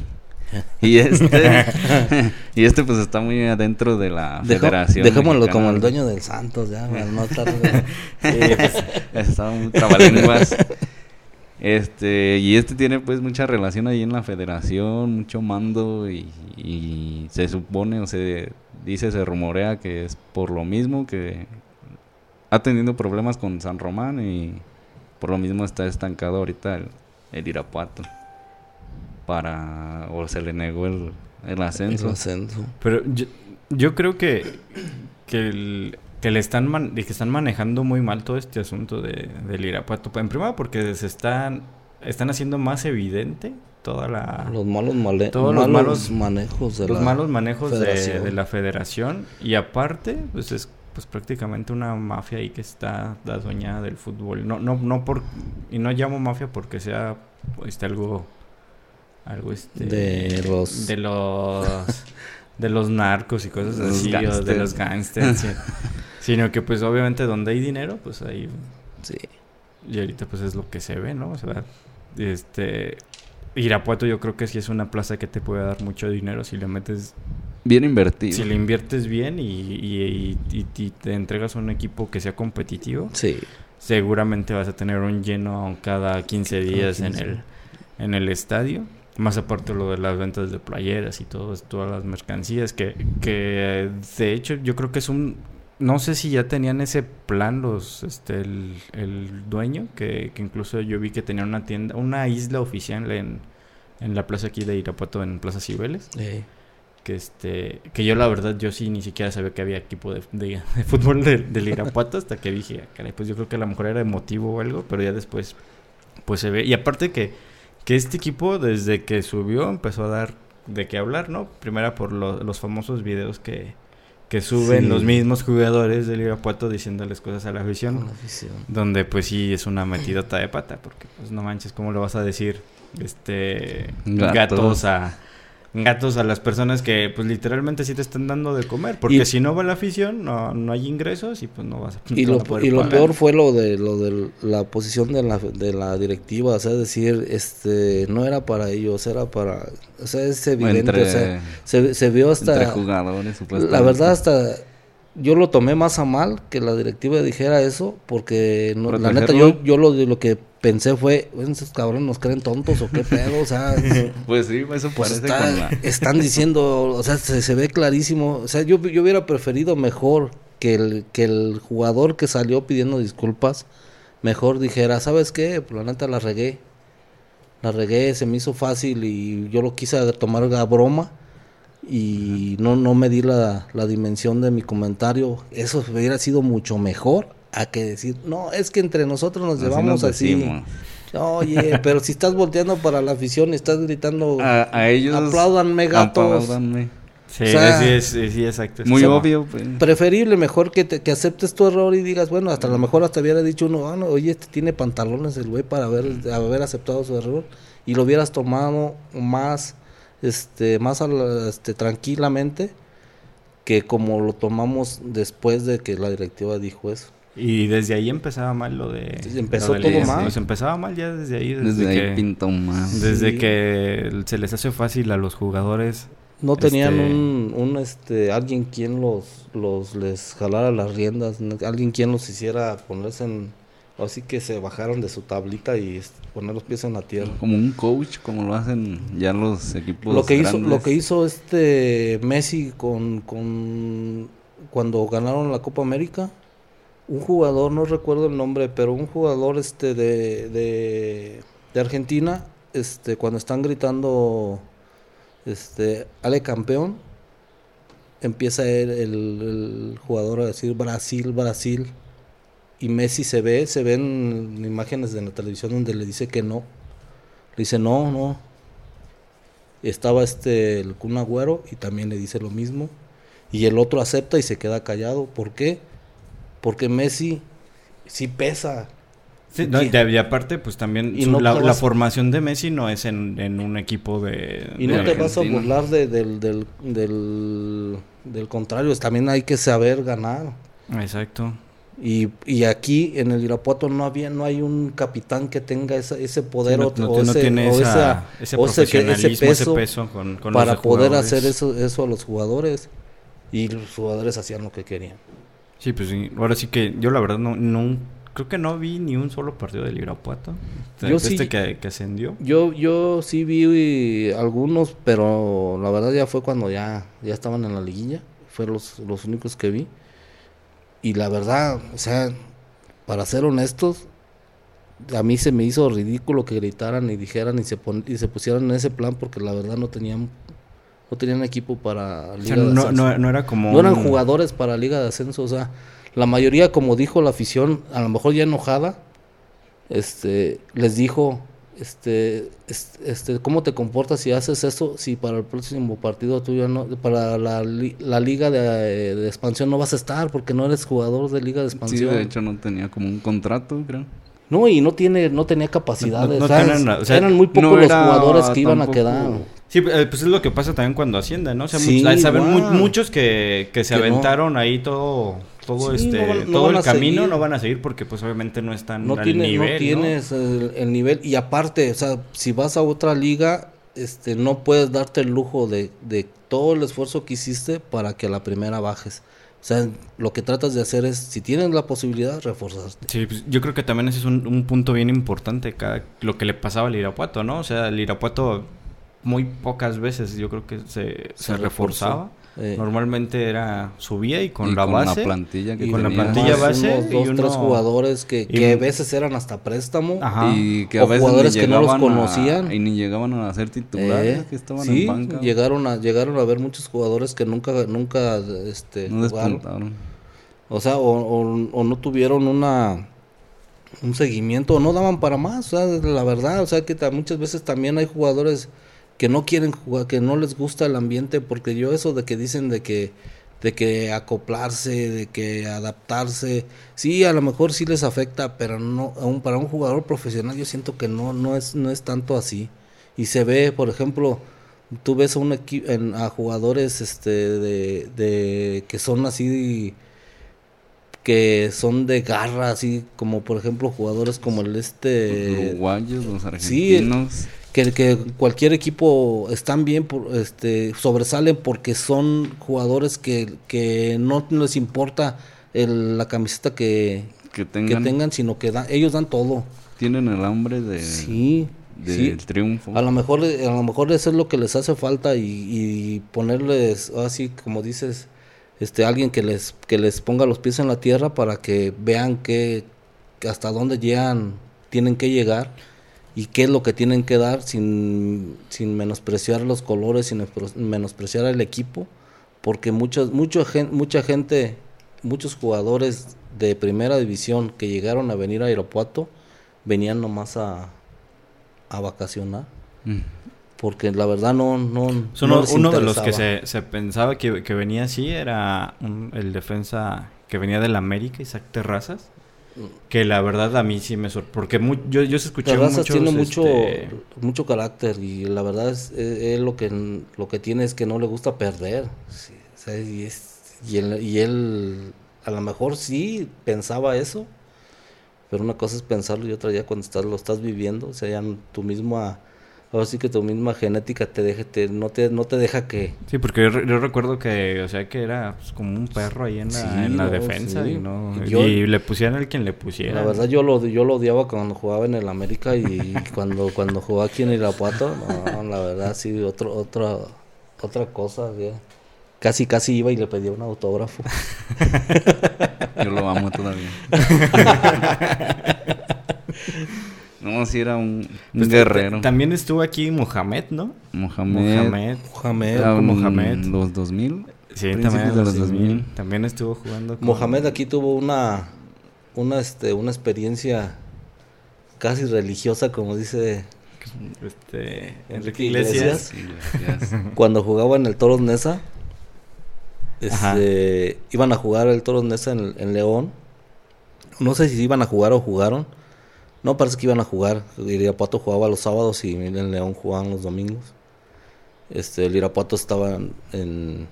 Y este, y este pues está muy adentro de la federación. dejémoslo mexicana. como el dueño del Santos, ya, no estar... Muy trabalenguas. Este, y este tiene pues mucha relación ahí en la federación, mucho mando y, y se supone o se dice, se rumorea que es por lo mismo que ha tenido problemas con San Román y por lo mismo está estancado ahorita el, el Irapuato para o se le negó el, el ascenso. el ascenso. Pero yo, yo creo que, que, el- que le están man- que están manejando muy mal todo este asunto de, del Irapuato. En primera porque se están, están haciendo más evidente toda la... Los malos, male- Todos los malos manejos de los la malos manejos de, federación. de la federación y aparte pues es pues prácticamente una mafia ahí que está la dueña del fútbol no no no por y no llamo mafia porque sea este algo algo este De los- de los de los narcos y cosas Los así de los gangsters sí. sino que pues obviamente donde hay dinero pues ahí Sí. y ahorita pues es lo que se ve, ¿no? O sea, este Irapuato yo creo que sí es una plaza que te puede dar mucho dinero si le metes, Bien invertido. si le inviertes bien y, y- y- y- y te entregas a un equipo que sea competitivo, Sí. seguramente vas a tener un lleno cada 15 días en 15. el en el estadio. Más aparte lo de las ventas de playeras y todo, todas las mercancías que, que de hecho yo creo que es un no sé si ya tenían ese plan los este el, el dueño que, que incluso yo vi que tenían una tienda una isla oficial en, en la plaza aquí de Irapuato en Plaza Cibeles. Que este que yo la verdad yo sí ni siquiera sabía que había equipo de, de- de fútbol de- del Irapuato hasta que dije "Ah, caray pues yo creo que a lo mejor era emotivo o algo pero ya después pues se ve. Y aparte que que este equipo desde que subió empezó a dar de qué hablar no primera por lo- los famosos videos que que suben Sí. los mismos jugadores del Irapuato diciéndoles cosas a la afición la afición. donde pues sí es una metidota de pata, porque pues no manches, ¿cómo le vas a decir este Gatos. gatos, a gatos a las personas que pues literalmente sí te están dando de comer? Porque Y- si no va la afición, no, no hay ingresos y pues no vas a Y no lo, a y lo pagar. peor fue lo de lo de la posición de la, de la directiva, o sea, decir, este, no era para ellos, era para, o sea, es evidente, entre, o sea, se, se vio entre hasta, jugadores, la verdad hasta, yo lo tomé más a mal que la directiva dijera eso, porque no, la neta yo, yo lo, lo que pensé fue, "Bueno, esos cabrones nos creen tontos o qué pedo, o sea, Pues sí, eso pues parece está- con la... están diciendo, o sea, se, se ve clarísimo. O sea, yo, yo hubiera preferido mejor que el, que el jugador que salió pidiendo disculpas, mejor dijera, ¿sabes qué? Pues, la neta la regué. La regué, se me hizo fácil y yo lo quise tomar a broma y no, no me di la, la dimensión de mi comentario. Eso hubiera sido mucho mejor a que decir, no, es que entre nosotros nos Así llevamos nos así. Oye, pero si estás volteando para la afición y estás gritando, A, a ellos... apláudanme gatos. apláudanme. Sí, o sea, sí, es- sí, sí, exacto. Muy O sea, obvio. pues. Preferible, mejor que, te- que aceptes tu error y digas, bueno, hasta a lo mejor hasta hubiera dicho uno, ah, no, oye, este tiene pantalones el güey para haber, haber aceptado su error y lo hubieras tomado más, este, más al- este, tranquilamente que como lo tomamos después de que la directiva dijo eso. Y desde ahí empezaba mal lo de... Empezó lo todo mal. Pues empezaba mal ya desde ahí. Desde, Desde ahí que, pintó más. desde Sí. que se les hace fácil a los jugadores No tenían Este- un, un, este, alguien quien los, los les jalara las riendas, alguien quien los hiciera ponerse en, así que se bajaron de su tablita y este, poner los pies en la tierra. Como un coach, como lo hacen ya los equipos lo que hizo lo que hizo este Messi con, con cuando ganaron la Copa América un jugador no recuerdo el nombre pero un jugador este de, de, Argentina este cuando están gritando este Ale campeón empieza el, el- el jugador a decir Brasil Brasil y Messi se ve se ven imágenes de la televisión donde le dice que no. Le dice no no estaba este el Kun Agüero y también le dice lo mismo. Y el otro acepta y se queda callado. ¿por qué? Porque Messi sí pesa Sí, no, y, ¿Qué? de- y aparte, pues también Y su- no la, formación de Messi no es en, en un equipo de... Y no te vas a burlar de- del, del, del, del contrario, también hay que saber ganar. Exacto. Y, y aquí en el Irapuato no había, no hay un capitán que tenga esa- ese poder no, o, ese, tiene o esa- ese o ese que- ese peso peso con, para de poder hacer eso, eso a los jugadores. Y los jugadores hacían lo que querían. Sí, pues sí. Ahora sí que yo la verdad no, no creo que no vi ni un solo partido del Irapuato. Este, Yo sí- este que, que ascendió. Yo, yo sí vi algunos, pero la verdad ya fue cuando ya, ya estaban en la liguilla. Fueron los, los únicos que vi. Y la verdad, o sea, para ser honestos, a mí se me hizo ridículo que gritaran y dijeran y se, pon- y se pusieran en ese plan porque la verdad no tenían no tenían equipo para O Liga sea, de no, Ascenso. no, no era como... No eran un- jugadores para Liga de Ascenso, o sea, la mayoría, como dijo la afición, a lo mejor ya enojada, este, les dijo, este, es- este, ¿cómo te comportas si haces eso? Si para el próximo partido tuyo no, para la, la Liga de, de expansión no vas a estar porque no eres jugador de Liga de Sí, expansión. de hecho no tenía como un contrato, creo. No, y no tiene, no tenía capacidades. no o sea, tenían la- o sea, eran muy pocos no los jugadores que iban a tampoco- quedar. Sí, eh, pues es lo que pasa también cuando ascienden, ¿no? O sea, Sí, muchos- igual. muchos que, que se Que no. aventaron ahí todo, todo Sí, este, no van- no todo el camino, seguir. no van a seguir porque pues obviamente no están no, al tiene, nivel, no ¿no? tienes el, el nivel y aparte, o sea, si vas a otra liga, este, no puedes darte el lujo de, de todo el esfuerzo que hiciste para que a la primera bajes. O sea, lo que tratas de hacer es, si tienes la posibilidad, reforzarte. Sí, pues, yo creo que también ese es un, un punto bien importante, cada, lo que le pasaba al Irapuato, ¿no? O sea, el Irapuato muy pocas veces yo creo que se, se, Se reforzaba. Eh, Normalmente era subía y con Y la con base. la plantilla que y con la plantilla base unos y dos, tres uno- jugadores que, que a veces eran hasta préstamo. Ajá. Y que O a veces jugadores ni que no los a- conocían. y ni llegaban a ser titulares, Eh, que estaban sí, en banca. llegaron a llegaron a ver muchos jugadores que nunca nunca este no jugaron. O sea, o, o- o no tuvieron una un seguimiento o no daban para más, o sea, la verdad, o sea que muchas veces también hay jugadores que no quieren jugar, que no les gusta el ambiente, porque yo eso de que dicen de que de que acoplarse, de que adaptarse, sí, a lo mejor sí les afecta, pero no aún para un jugador profesional yo siento que no no es no es tanto así. Y se ve, por ejemplo, tú ves a un equipo a jugadores este de, de que son así que son de garra, así como por ejemplo jugadores como el Los este uruguayos, los sí, argentinos. Que, que cualquier equipo están bien por, este sobresalen porque son jugadores que, que no les importa el- la camiseta que, que que tengan, sino que dan, ellos dan todo tienen el hambre de, sí del sí. triunfo. a lo mejor a lo mejor eso es lo que les hace falta y, y ponerles así como dices este alguien que les que les ponga los pies en la tierra para que vean que, que hasta dónde llegan tienen que llegar y qué es lo que tienen que dar sin, sin menospreciar los colores sin menospreciar el equipo porque muchos mucha gente mucha gente muchos jugadores de primera división que llegaron a venir a Irapuato venían nomás a a vacacionar Mm. porque la verdad no no Son no uno, les uno de los que se, se pensaba que, que venía así, era un- el defensa que venía del América, Isaac Terrazas. Que la verdad a mí sí me sorprendió. Porque yo, yo escuché Terrazas muchos, tiene mucho este, mucho carácter y la verdad es, es- es lo que lo que tiene es que no le gusta perder Sí, o sea, y, es- y él, y él a lo mejor sí pensaba eso pero una cosa es pensarlo y otra ya cuando estás lo estás viviendo o sea ya tu misma ahora sí que tu misma genética te deja te, no te no te deja que Sí, porque yo, re- yo recuerdo que, o sea, que era pues, como un perro ahí en la, Sí, en la no, defensa sí. y no Yo- y le pusieran el quien le pusiera. La verdad yo lo yo lo odiaba cuando jugaba en el América y cuando cuando jugaba aquí en Irapuato, no, la verdad sí otro otra otra cosa, ya. Casi casi iba y le pedía un autógrafo. Yo lo amo todavía. no, si era un, un Pues, guerrero. También estuvo aquí Mohamed, ¿no? Mohamed. Mohamed. Mohamed, Mohamed. Los 2000. Sí, también, de los 2000. También estuvo jugando con... Mohamed aquí tuvo una una este una experiencia casi religiosa como dice Este, Enrique Iglesias. Iglesias. Sí, cuando jugaba en el Toros Nesa. Este, iban a jugar el Toros Nesa en, en León. No sé si iban a jugar o jugaron. No, parece que iban a jugar. El Irapuato jugaba los sábados y el León jugaban los domingos. Este, el Irapuato estaba en,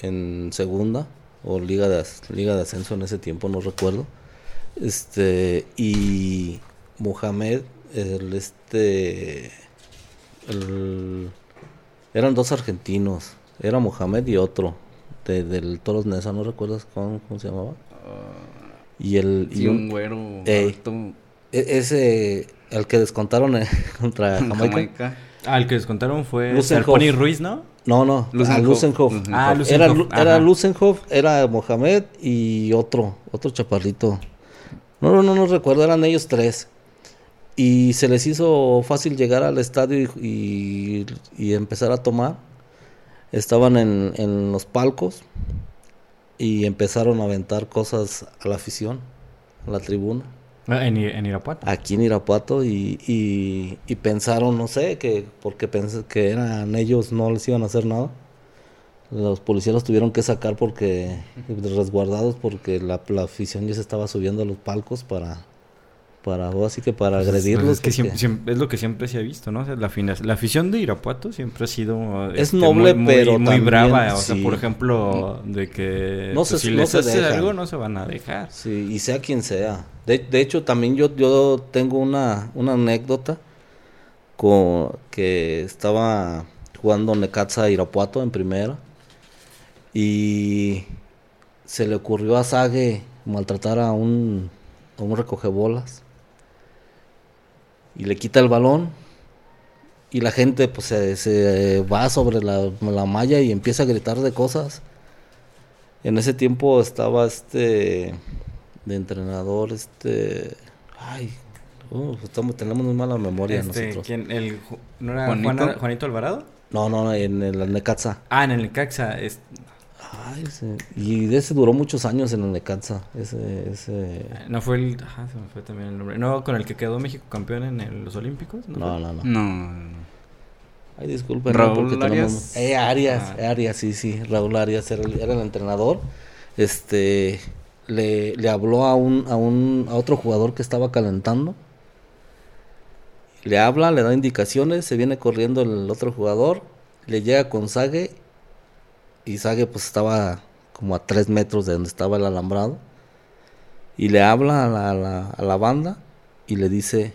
en segunda o liga de, liga de ascenso en ese tiempo, no recuerdo. Este, y Mohamed, el este, el- eran dos argentinos, era Mohamed y otro, de- del Toros Nesa, ¿no recuerdas cómo, cómo se llamaba? Y el, y Sí, un- un güero Ey. alto ese, el que descontaron eh, contra Jamaica. Jamaica. Ah, el que descontaron fue. Pony Ruiz, ¿no? No, no, Lusenhoff. a Lusenhoff. Lusenhoff. Ah, Era, Lusenhoff, Lu- era ajá. Lusenhoff, era Mohamed y otro, otro chaparrito. No, no, no, no recuerdo, eran ellos tres. Y se les hizo fácil llegar al estadio y, y- y empezar a tomar. Estaban en, en los palcos y empezaron a aventar cosas a la afición, a la tribuna Ah, I- en Irapuato. aquí en Irapuato y, y, y pensaron, no sé, que porque pensé que eran ellos no les iban a hacer nada. Los policías los tuvieron que sacar porque resguardados porque la, la afición ya se estaba subiendo a los palcos para para o así que para Pues es- agredirlos. es, que siempre, siempre- es lo que siempre se ha visto, ¿no? O sea, la, la afición de Irapuato siempre ha sido... Es este, noble, muy, pero Muy también, brava. O sea, sí. por ejemplo, de que... No pues, se- si no les se hace dejan. algo, no se van a dejar. Sí, y sea quien sea. De, de hecho, también yo, yo tengo una, una anécdota con que estaba jugando Necaxa Irapuato en primera y se le ocurrió a Sague maltratar a un, a un recogebolas y le quita el balón y la gente pues se, se va sobre la, la malla y empieza a gritar de cosas. En ese tiempo estaba este de entrenador, este, ay, uh, estamos, tenemos muy mala memoria Este, nosotros. ¿quién? El, ¿No era Juanito Alvarado? No, no, en el Necaxa. Ah, en el Necaxa. Es, Ay, ese- y de ese duró muchos años en el Necaxa. Ese, ese, no fue el... Ajá, se me fue también el nombre. No, con el que quedó México campeón en el- los Olímpicos. ¿no? no, no, no. No. Ay, disculpen. Raúl porque tenemos- Arias. Eh, Arias, Ah. Arias, sí, sí. Raúl Arias era el, era el entrenador. Este, le, le habló a un, a un, a otro jugador que estaba calentando. Le habla, le da indicaciones, se viene corriendo el otro jugador, le llega con Sague y Sague pues estaba como a tres metros de donde estaba el alambrado y le habla a la, a la- a la banda y le dice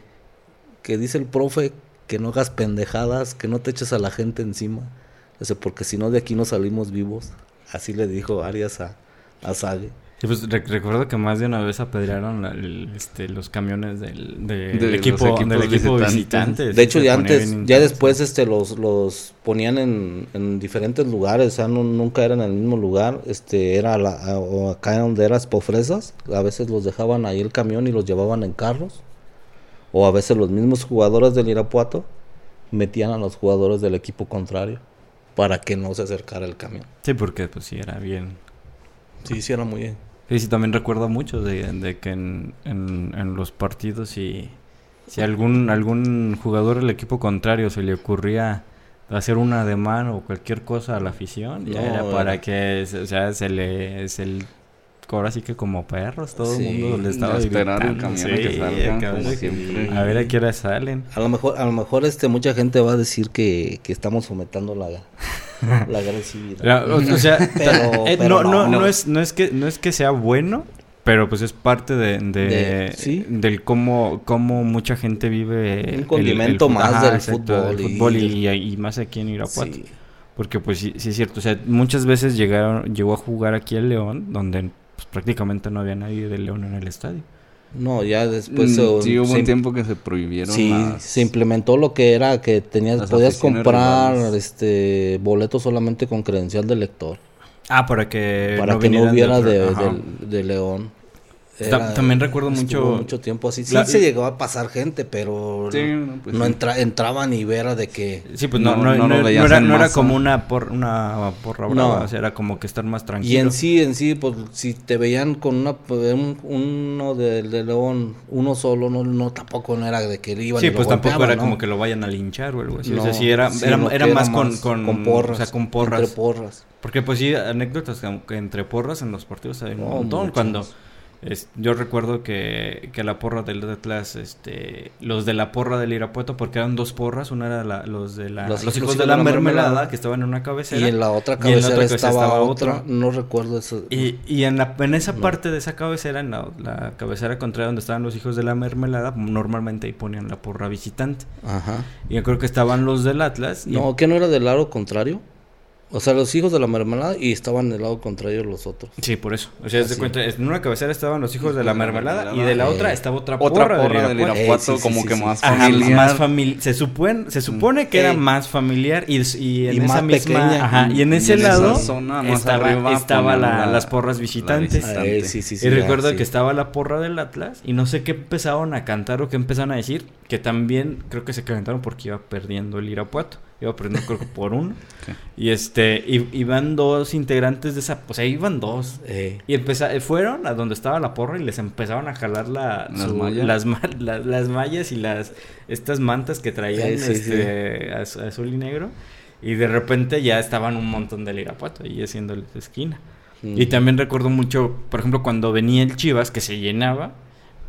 que dice el profe que no hagas pendejadas, que no te eches a la gente encima, dice porque si no de aquí no salimos vivos, así le dijo Arias a, a Sague. Sí, pues rec- recuerdo que más de una vez apedrearon la- el- este, los camiones del, de- De equipo, equipos del equipo visitantes. visitante. De hecho, ya antes, ya después este los, los ponían en, en diferentes lugares, o sea, no- nunca eran en el mismo lugar, este era la, a- o acá donde eras Pofresas, a veces los dejaban ahí el camión y los llevaban en carros, o a veces los mismos jugadores del Irapuato metían a los jugadores del equipo contrario para que no se acercara el camión. Sí, porque pues sí, era bien. Sí, sí, era muy bien. Sí, sí, también recuerdo mucho de, de que en, en, en los partidos si, si algún, algún jugador del equipo contrario se le ocurría hacer un ademán o cualquier cosa a la afición, ya No, era para que o sea, se le... Se le ahora sí que como perros, todo Sí, el mundo le estaba a esperar el camión a que Sí, salga, acá, como sí. siempre. A ver a qué hora salen. A lo mejor, a lo mejor este mucha gente va a decir que, que estamos fomentando la, la agresividad. La- o, o sea, Pero- eh, pero no, no, no. no es, no es que no es que sea bueno, pero pues es parte de, de- De- sí. del cómo, cómo mucha gente vive Un el- condimento más del exacto, fútbol y- fútbol y, y más aquí en Irapuato. Sí. Porque pues sí, sí es cierto, o sea, muchas veces llegaron, llegó a jugar aquí el León, donde pues, prácticamente no había nadie del León en el estadio. No, ya después Mm, se, sí, hubo se- un tiempo que se prohibieron sí, las- se implementó lo que era que tenías podías comprar rivales. este boletos solamente con credencial de lector Ah, para que para que no hubiera de, ajá. del- de León. Ta- también recuerdo mucho- mucho tiempo así. Sí la- se llegó a pasar gente, pero Sí, no, pues no sí. entra, entraban y era de que Sí, pues no, No, no, no era, era como una, por, una porra No. brava, o sea, era como que estar más tranquilo. Y en sí, en sí, pues si te veían con una, un, uno de, de León, uno solo, no, no tampoco no era de que le iban Sí, y lo pues tampoco era ¿no? como que lo vayan a linchar o algo así. o sea, No, sí era, era, más con, con, con porras. O sea, con porras. Entre porras. Porque pues sí, anécdotas que entre porras en los partidos hay un No, montón. muchas. Cuando, Es- yo recuerdo que, que la porra del Atlas, este, los de la porra del Irapuato, porque eran dos porras, una era la- los de la, Los los, hijos hijos de la, mermelada, mermelada, que estaban en una cabecera. Y en la otra la cabecera otra cabecera estaba, estaba otra, no recuerdo eso. Y, y en, la, en esa No. parte de esa cabecera, en la, la cabecera contraria donde estaban los hijos de la mermelada, normalmente ahí ponían la porra visitante. Ajá. Y yo creo que estaban los del Atlas. y- No, que no era del lado contrario. O sea, los hijos de la mermelada y estaban del lado contrario los otros. Sí, por eso. O sea, Así. cuenta, en una cabecera estaban los hijos de la la mermelada y de la Eh, otra estaba otra Otra porra, porra del del Irapuato. Eh, sí, como sí, que más. Ajá, familiar. más familiar. Se supone, se supone que era más familiar y, y en Y esa más misma, pequeña. ajá, y en Y ese en lado zona más estaba, arriba estaba ponían la- la- las porras la visitantes. visitante. Eh, sí, sí, sí, y ya, recuerdo sí. que estaba la porra del Atlas y no sé qué empezaron a cantar o qué empezaron a decir, que también creo que se calentaron porque iba perdiendo el Irapuato. Iba perdiendo creo que por uno. Y este, y- iban dos integrantes de esa, o sea, iban dos. Eh, Y empeza- fueron a donde estaba la porra y les empezaron a jalar la, ¿Las su- mallas? las, ma- la- las mallas y las estas mantas que traían Eh, sí, este, az- azul y negro. Y de repente ya estaban un montón del Irapuato ahí haciéndoles esquina. mm. Y también recuerdo mucho, por ejemplo, cuando venía el Chivas, que se llenaba,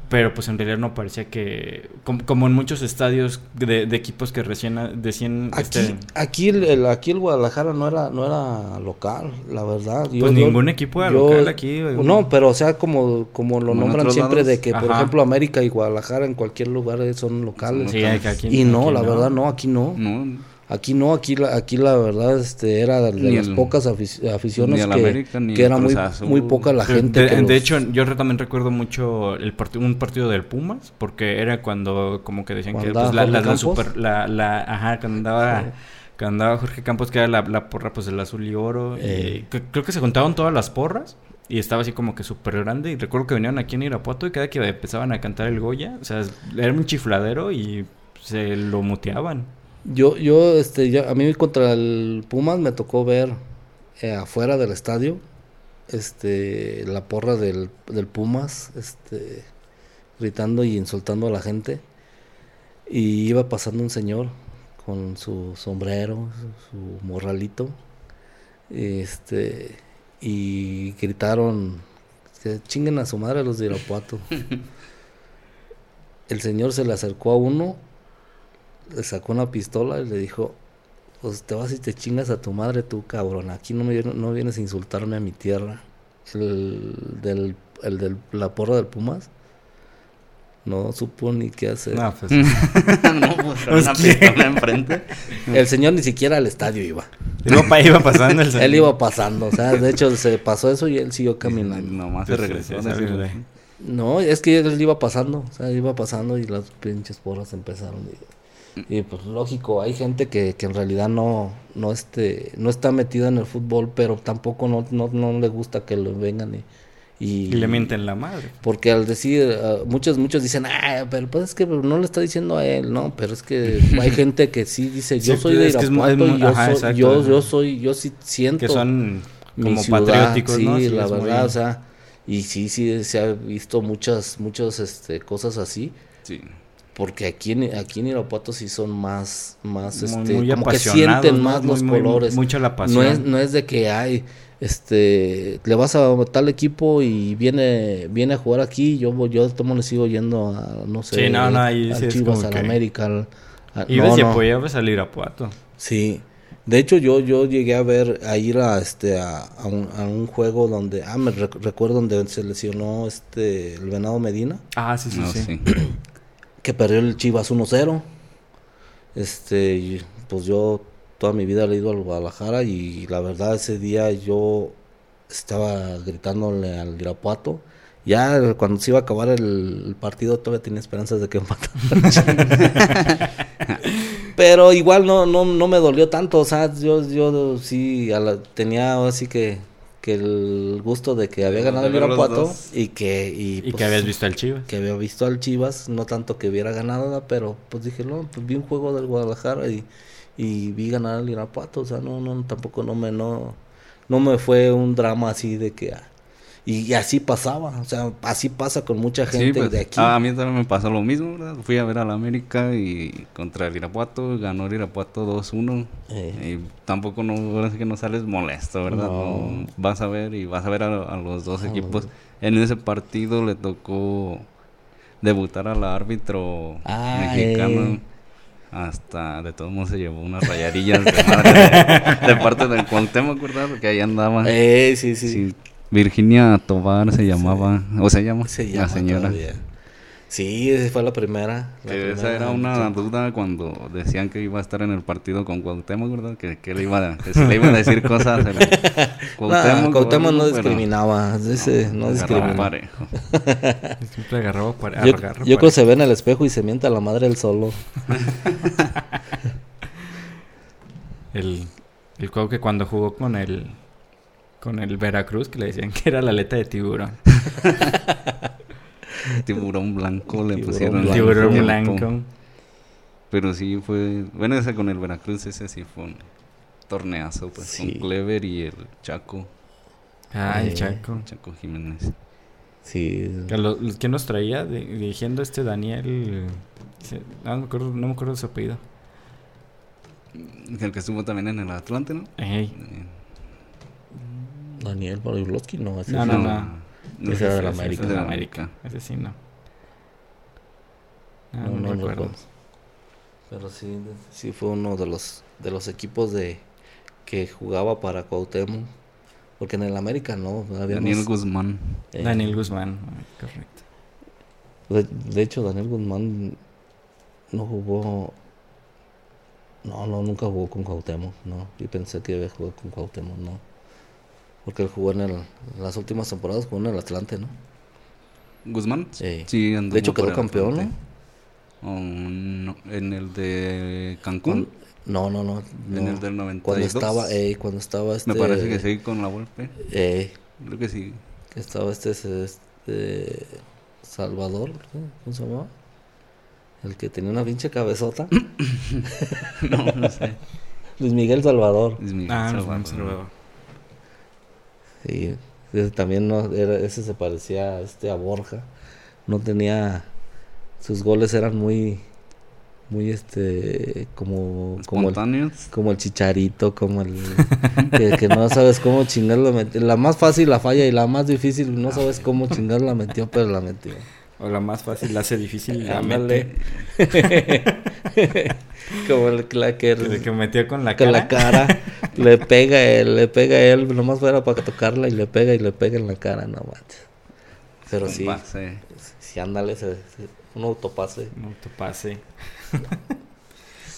pero pues en realidad no parecía que, como, como en muchos estadios de, de equipos que recién decían, Aquí, este, aquí, el, el- aquí el Guadalajara no era, no era local, la verdad. Yo- pues yo- ningún equipo era yo- local aquí. No, pero o sea, como, como lo Como nombran siempre lados. de que, por ejemplo, América y Guadalajara en cualquier lugar son locales. Sí, aquí- y no, aquí la verdad no, aquí no. No, Aquí no, aquí la, aquí la verdad este era de Ni las el- pocas afic- aficiones que, América, ni que era muy, muy poca la gente. De, que de los- hecho, yo también recuerdo mucho el parti- un partido del Pumas, porque era cuando como que decían que pues, la, super, la, la, ajá, cuando andaba, Sí. cuando andaba Jorge Campos, que era la, la porra pues del azul y oro. y Eh. cre- creo que se juntaban todas las porras y estaba así como que súper grande. Y recuerdo que venían aquí en Irapuato y cada que empezaban a cantar el Goya, o sea, era un chifladero y se lo muteaban. Yo, yo, este, a mí contra el Pumas me tocó ver eh, afuera del estadio, este, la porra del, del Pumas, este, gritando y insultando a la gente. Y iba pasando un señor con su sombrero, su, su morralito, este, y gritaron que chinguen a su madre los de Irapuato. El señor se le acercó a uno le sacó una pistola y le dijo, pues te vas y te chingas a tu madre tú, cabrón. Aquí no, me, no vienes a insultarme a mi tierra. El del, el del la porra del Pumas no supo ni qué hacer. No, pues, no, pues con Pues, una pistola enfrente. El señor ni siquiera al estadio iba. iba, pa- iba pasando el Él iba pasando, o sea, de hecho se pasó eso y él siguió caminando. Nomás se regresó. No, es que él iba pasando, o sea, iba pasando y las pinches porras empezaron. Y, y, pues lógico, hay gente que, que en realidad no, no, este, no está metida en el fútbol, pero tampoco no, no, no le gusta que lo vengan y, y, Y le mienten la madre. Porque al decir, ah, muchos, muchos dicen, ah, pero pues es que no le está diciendo a él, no, pero es que hay gente que sí dice, yo Sí, soy de Irapuato y yo, ajá, soy, yo, yo soy, yo sí siento Que son mi como ciudad, patrióticos, sí, ¿no? la es verdad, muy- o sea, y sí, sí, se ha visto muchas, muchas, este, cosas así, Sí. Porque aquí en, aquí en Irapuato sí son más, más, muy, este, muy como que sienten ¿no? más Muy, los muy- colores. Mucha la No pasión. es, no es de que hay, este, le vas a tal equipo y viene, viene a jugar aquí, yo voy- yo tomo le sigo yendo a, no sé, Sí, no, no, ahí al sí Chivas, al que- América, al, a- Ibas no, y no. apoyabas al Irapuato. Sí. De hecho, yo, yo llegué a ver, a ir a este, a, a un, a un juego donde, ah, me rec- recuerdo donde se lesionó este, el Venado Medina, Ah, sí, sí, No, sí. sí. perdió el Chivas 1-0. Este, pues yo toda mi vida he ido al Guadalajara y la verdad ese día yo estaba gritándole al Irapuato. Ya cuando se iba a acabar el, el partido todavía tenía esperanzas de que empatara. Pero igual no, no, no me dolió tanto, o sea, yo, yo sí a la- tenía así que, que el gusto de que había ganado el Irapuato y que... Y, Y pues, que habías visto al Chivas. que había visto al Chivas, no tanto que hubiera ganado pero pues dije, no, pues vi un juego del Guadalajara y, y vi ganar al Irapuato, o sea, no, no, tampoco no me, no, no me fue un drama así de que, ah. Y así pasaba, o sea, así pasa con mucha Sí, gente pues, de aquí. A mí también me pasó lo mismo, ¿verdad? Fui a ver a la América y contra el Irapuato, ganó el Irapuato 2-1. Eh. Y tampoco no, ahora sí que no sales molesto, ¿verdad? No. No, vas a ver y vas a ver a, a los dos Ah, equipos. En ese partido le tocó debutar al árbitro Ah, mexicano. eh. Hasta de todos modos se llevó unas rayarillas de, madre de, de parte del Cuauhtémoc, ¿verdad? Porque ahí andaba. Eh, sí, sí. Sí, Virginia Tobar se llamaba, o se llama, Se la llama señora. todavía. Sí, esa fue la primera. la Que esa era una duda cuando decían que iba a estar en el partido con Cuauhtémoc, ¿verdad? Que, que le iba a, que se le iba a decir cosas. a la- Cuauhtémoc, Cuauhtémoc no discriminaba, ese no, discriminaba. parejo. Siempre agarraba para Yo, creo que se ve en el espejo y se mienta la madre él solo. El, el juego que cuando jugó con el con el Veracruz, que le decían que era la aleta de tiburón. Tiburón blanco le Tiburón pusieron. blanco. tiburón blanco. Pero sí fue. Bueno, ese con el Veracruz, ese sí fue un torneazo, pues. Sí. Con Clever y el Chaco, Ah, Eh. el Chaco. Chaco Jiménez. Sí. ¿Quién nos traía de- dirigiendo este Daniel? se- No, me acuerdo, no me acuerdo de su apellido. El que estuvo también en el Atlante, ¿no? Ey. Eh, Daniel Barilovsky, no. ese No, sí. no, no. Ese era del ese- América. ese Es es de del América. Ese sí, no. Ah, No, no, no, no recuerdo. Pero sí, sí fue uno de los de los equipos de que jugaba para Cuauhtémoc. Porque en el América no. habíamos- Daniel Guzmán. eh, Daniel Guzmán. Correcto. De, de hecho, Daniel Guzmán no jugó. No, no, nunca jugó con Cuauhtémoc, no. Yo pensé que había jugado con Cuauhtémoc, no. Porque él jugó en el, en las últimas temporadas, jugó en el Atlante, ¿no? ¿Guzmán? Sí. De hecho, quedó campeón. Oh, no, en el de Cancún. No, no, no. En el del 92. Cuando estaba, eh, cuando estaba este. Me parece que sí, con la golpe. eh, Creo que sí. que estaba este, este, este Salvador. ¿cómo se llamaba? El que tenía una pinche cabezota. No, no sé. Luis Miguel Salvador. Es mi Ah, no, Salvador. Salvador. Sí, ese también no, era, ese se parecía a este a Borja. No tenía sus goles eran muy muy este como como el, como el chicharito, como el que, que no sabes cómo chingar la metió. La más fácil la falla y la más difícil no sabes cómo chingar la metió, pero la metió. O la más fácil la hace difícil. La mete. como el clacker Que, que metió con la con cara. la cara le pega él, le pega a él, nomás fuera para tocarla y le pega y le pega en la cara, no manches. Pero sí, pase. sí, ándale, se- se- un autopase. Un autopase.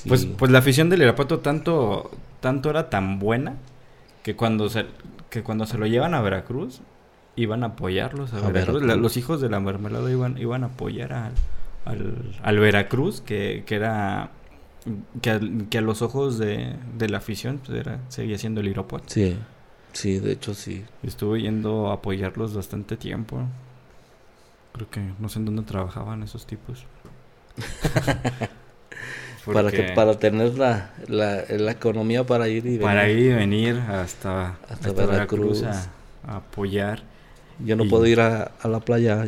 Sí. Pues, pues la afición del Irapuato tanto, tanto era tan buena que cuando se, que cuando se lo llevan a Veracruz iban a apoyarlos a, A Veracruz. Veracruz. La- los hijos de la mermelada iban, iban a apoyar al, al, al Veracruz, que, que era que, que a los ojos de, de la afición pues era, seguía siendo el Irapuato. Sí, sí, de hecho sí. Estuve yendo a apoyarlos bastante tiempo. Creo que no sé en dónde trabajaban esos tipos. Para que para tener la, la, la economía para ir y para venir. ir y venir hasta, hasta, Veracruz, Veracruz. a, a apoyar. Yo no y- puedo ir a, a la playa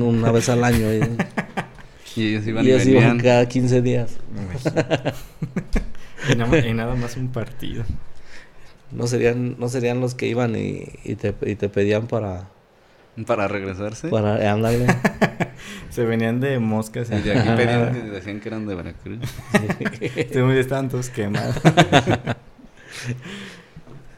una vez al año y, ellos iban y cada 15 días. y, nada, más- y nada más un partido. No serían no serían los que iban y, y te, y te pedían para Para regresarse. para ándale. Se venían de moscas. Y de aquí pedían y decían que eran de Veracruz. Este, Estaban todos quemados.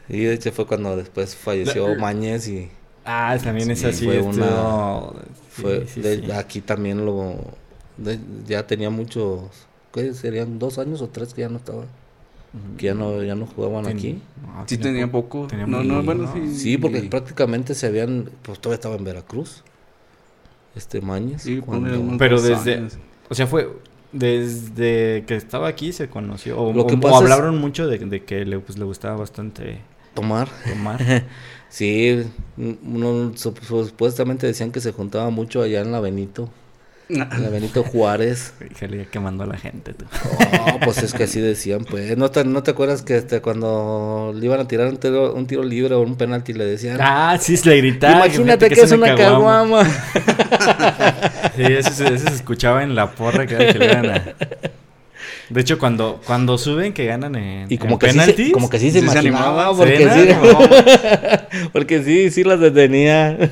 Y de hecho fue cuando después falleció Mañez y Ah, también es Sí, así. fue esto- una- sí, fue sí, de- sí. aquí también lo de- ya tenía muchos ¿qué serían dos años o tres que ya no estaba que ya no ya no jugaban Ten- aquí no, Sí tenía po- poco. tenía no, muy- no, bueno, no. sí. sí porque prácticamente se habían pues todavía estaba en Veracruz este Mañez Sí, cuando- Pero desde- años. O sea, fue desde que estaba aquí se conoció. O, Lo que o- o pasa es- hablaron mucho de, de que le, pues, le gustaba bastante tomar tomar. sí uno sup- supuestamente decían que se juntaba mucho allá en la Benito La Benito Juárez. Híjole, ya quemando a la gente, tú. Oh, pues es que así decían, pues. ¿No te, no te acuerdas que este, cuando le iban a tirar un tiro, un tiro libre o un penalti le decían? Ah, sí, se le gritaba. Imagínate que, es una caguama. sí, eso, se- eso se escuchaba en la porra cada que le iban a... De hecho, cuando, cuando suben que ganan en, Y como en que, sí se, penaltis, como que sí se ¿Sí se imaginaba, animaba? porque Sí, sí, ¿no? porque sí, sí las detenía.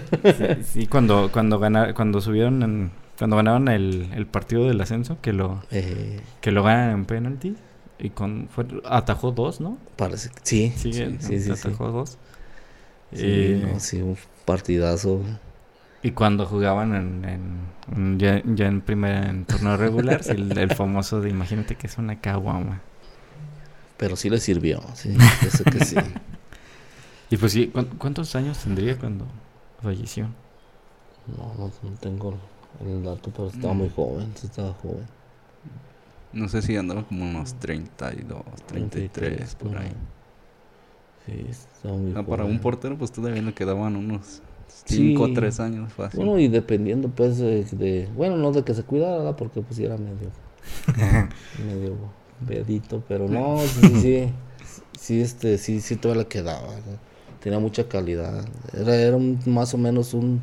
Sí, cuando, cuando, gana- cuando subieron, en- cuando ganaron el, el partido del ascenso, que lo, Eh, que lo ganan en penalti, y con, fue, atajó dos, ¿no? parece sí, Sí, sí, sí, atajó dos. Sí, Eh, no, sí, un partidazo. Y cuando jugaban en, en- en- ya, ya en primera en torneo regular, el, el famoso de imagínate que es una caguama. Pero sí le sirvió, sí, eso que sí. Y pues sí, ¿cuán- ¿cuántos años tendría cuando falleció? No, no, no tengo el dato, pero estaba muy joven, sí estaba joven. No sé si andaba como unos 32, 33, por ahí. Sí, estaba muy Ah, joven. para un portero, pues todavía le quedaban unos Sí. 5 o 3 años fácil. Bueno, y dependiendo pues de, bueno, no de que se cuidara, porque pues era medio, medio vedito, pero no, sí, sí, sí, este, sí, sí todavía le quedaba, ¿no? tenía mucha calidad, era, era un- más o menos un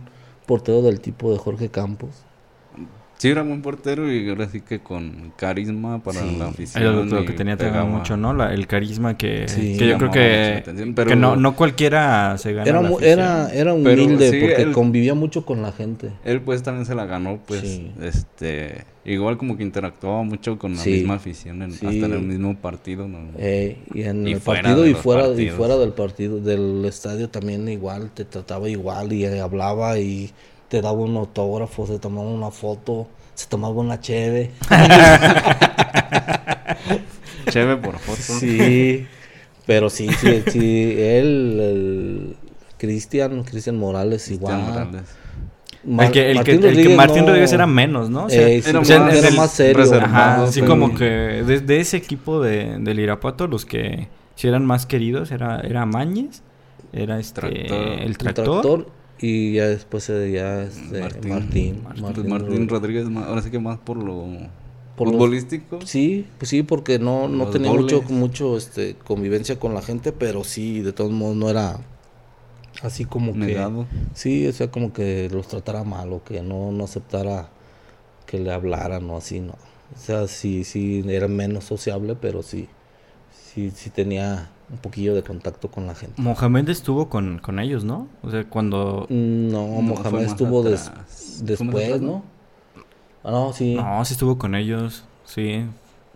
portero del tipo de Jorge Campos. Sí, era buen portero y ahora sí que con carisma para Sí. la afición. Era lo, que tenía también pegaba- mucho, ¿no? La- el carisma que, Sí. que yo creo que, atención, pero- que no, no cualquiera se gana Era, la era, era Pero humilde sí, porque él- convivía mucho con la gente. Él pues también se la ganó, pues, Sí. este, igual como que interactuaba mucho con la Sí. misma afición, en- Sí. hasta en el mismo partido, ¿no? Eh, y en Y el fuera partido y fuera y fuera del partido del estadio también igual te trataba igual y eh, hablaba y te daba un autógrafo se tomaba una foto se tomaba una cheve Chévere por foto. sí pero sí sí sí él el Cristian Cristian Morales Cristian igual Morales. Mar- el que, el que, Martín el que Rodríguez Martín no- Rodríguez era menos, ¿no? O sea, Eh, sí, era o sea, más- en era el- más serio Ajá, así pero- como que de, de ese equipo de, del Irapuato, los que sí eran más queridos era, era Mañez, era este Tractor. el el tractor. Y ya después ya este, Martín. Martín Martín Martín, Rodríguez. Ahora sí que más por lo Por los- futbolístico. Sí, pues sí, porque no, no tenía mucho, goles. mucho este, convivencia con la gente, pero sí, de todos modos no era así como que... negado. Sí, o sea, como que los tratara mal o que no, no aceptara que le hablaran o así, no. O sea, sí, sí, era menos sociable, pero sí, sí, sí tenía un poquillo de contacto con la gente. Mohamed estuvo con, con ellos, ¿no? O sea, cuando... No, No, fue Mohamed estuvo des-. Fue después, atrás, ¿no? Ah, no, sí. No, sí estuvo con ellos, sí.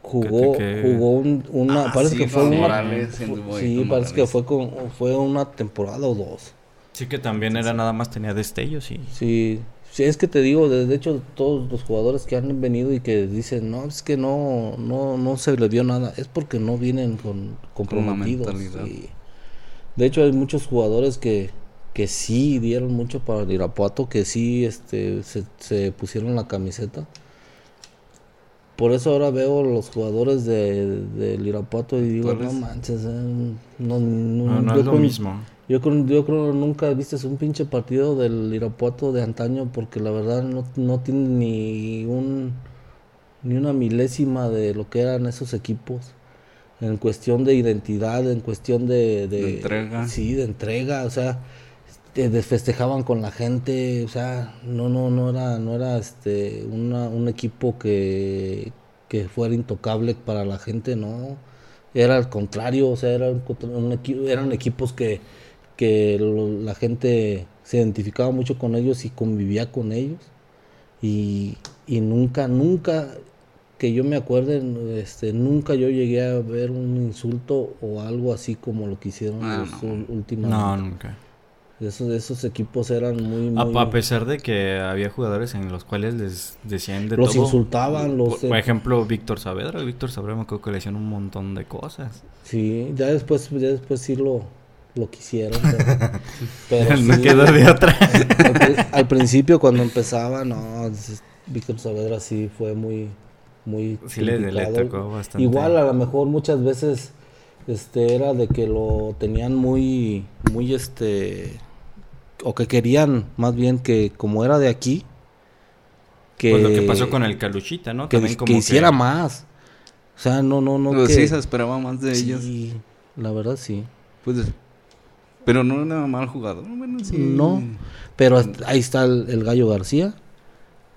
Jugó, que- que- jugó un- una, Ah, parece sí, que fue con una, Morales, fu- anduvo ahí sí, parece que Morales. fue con, fue una temporada o dos. Sí que también era nada más tenía destellos y... Sí, sí, es que te digo, de, de hecho todos los jugadores que han venido y que dicen, no, es que no, no, no se le vio nada, es porque no vienen con comprometidos. y- de hecho hay muchos jugadores que, que sí dieron mucho para el Irapuato, que sí este, se, se pusieron la camiseta. Por eso ahora veo los jugadores de, del Irapuato y digo, no manches, eh, no, no, No, no yo es lo con- mismo. Yo creo, yo creo nunca viste un pinche partido del Irapuato de antaño porque la verdad no, no tiene ni un ni una milésima de lo que eran esos equipos en cuestión de identidad, en cuestión de, De entrega. sí, de entrega, o sea, te desfestejaban con la gente, o sea, no no no era no era este una, un equipo que que fuera intocable para la gente, no. Era al contrario, o sea, eran equipos que, que lo- la gente se identificaba mucho con ellos y convivía con ellos. Y, y nunca, nunca, que yo me acuerde, este, nunca yo llegué a ver un insulto o algo así como lo que hicieron Ah, los no. últimamente. No, nunca. Esos, esos equipos eran muy, A, muy... a pesar de que había jugadores en los cuales les decían de los todo. insultaban, los... Por, por ejemplo, Víctor Saavedra. Víctor Saavedra me acuerdo que le decían un montón de cosas. Sí, ya después, ya después sí lo, lo quisieron. Pero, pero no sí, quedó de otra. al, pri- al principio cuando empezaba, no, Víctor Saavedra sí fue muy, muy Sí le, tocó bastante. Igual a lo mejor muchas veces este era de que lo tenían muy, muy este, o que querían más bien que como era de aquí, que... Pues lo que pasó con el Caluchita, ¿no? que, También como que- hiciera más. O sea, no, no, no. Pues que- sí se esperaba más de ellos. Sí, la verdad sí. Pues, pero no era mal jugador. Bueno, sí. No. Pero ahí está el, Gallo García.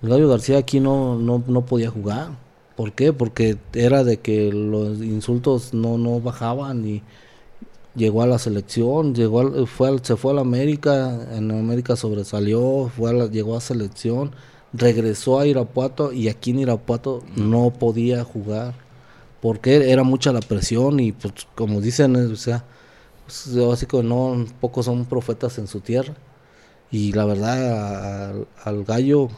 El Gallo García aquí no, no, no podía jugar. ¿Por qué? Porque era de que los insultos no, no bajaban y llegó a la selección, llegó al- fue se fue a la América, en América sobresalió, fue a la- llegó a selección, regresó a Irapuato y aquí en Irapuato no podía jugar. Porque era mucha la presión y pues como dicen, o sea, pues, que no, pocos son profetas en su tierra. Y la verdad, al, al gallo,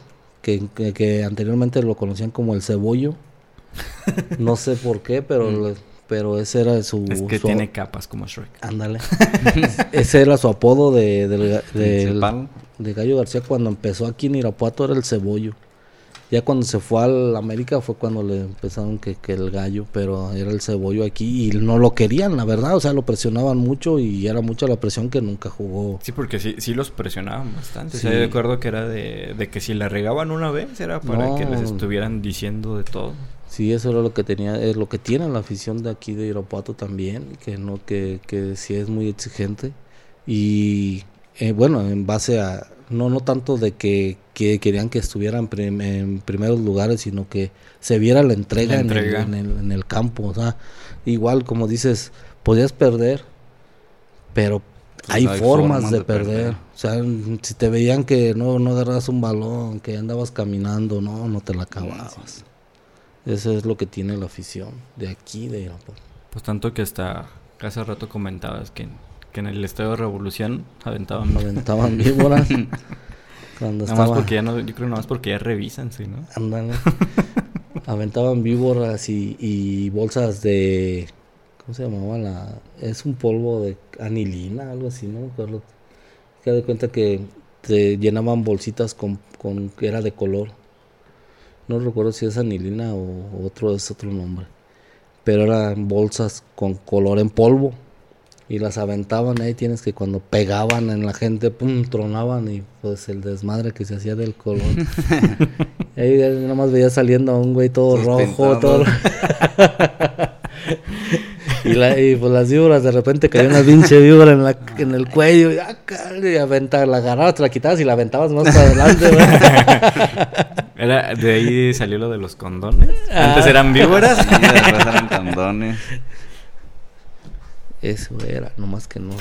que, que- que anteriormente lo conocían como el cebollo, no sé por qué, pero, le- pero ese era su... Es que su- tiene capas como Shrek. Ándale. ese era su apodo de, del Principal. de Gallo García cuando empezó aquí en Irapuato, era el cebollo. Ya cuando se fue al América fue cuando le empezaron que, que el gallo, pero era el cebollo aquí y no lo querían, la verdad, o sea, lo presionaban mucho y era mucha la presión que nunca jugó. Sí, porque sí, sí los presionaban bastante. O sea, Sí. yo recuerdo que era de, de que si la regaban una vez era para que les estuvieran diciendo de todo. Sí, eso era lo que tenía, es lo que tiene la afición de aquí de Irapuato también, que no, que, que sí es muy exigente. Y eh, bueno, en base a, no, no tanto de que, que querían que estuvieran prim- en primeros lugares, sino que se viera la entrega, La en el-. En, el, en el campo. O sea, igual como dices, podías perder, pero hay, hay formas, formas de, de perder. perder. O sea, si te veían que no, no agarras un balón, que andabas caminando, no, no te la acababas. Eso es lo que tiene la afición de aquí, de. Pues tanto que hasta hace rato comentabas que, que en el Estadio Revolución aventaban... Aventaban víboras. cuando Nada más estaba... porque ya no, yo creo nada más porque ya revisan, sí, ¿no? Ándale. aventaban víboras y, y bolsas de... ¿Cómo se llamaba la...? Es un polvo de anilina, algo así, no me acuerdo. Que de cuenta que te llenaban bolsitas con, con que era de color. No recuerdo si es anilina o otro es otro nombre. Pero eran bolsas con color en polvo. Y las aventaban ahí, tienes que cuando pegaban en la gente, pum, tronaban y pues el desmadre que se hacía del color. y ahí nada más veía saliendo a un güey todo rojo, todo... y, la, y pues las víboras de repente cayó una pinche víbora en, la, en el cuello y, ah, y aventaba, la agarrabas, te la quitabas y la aventabas más para adelante. Era, de ahí salió lo de los condones. Ah. Antes eran víboras. Y después eran candones. Eso era, nomás que no.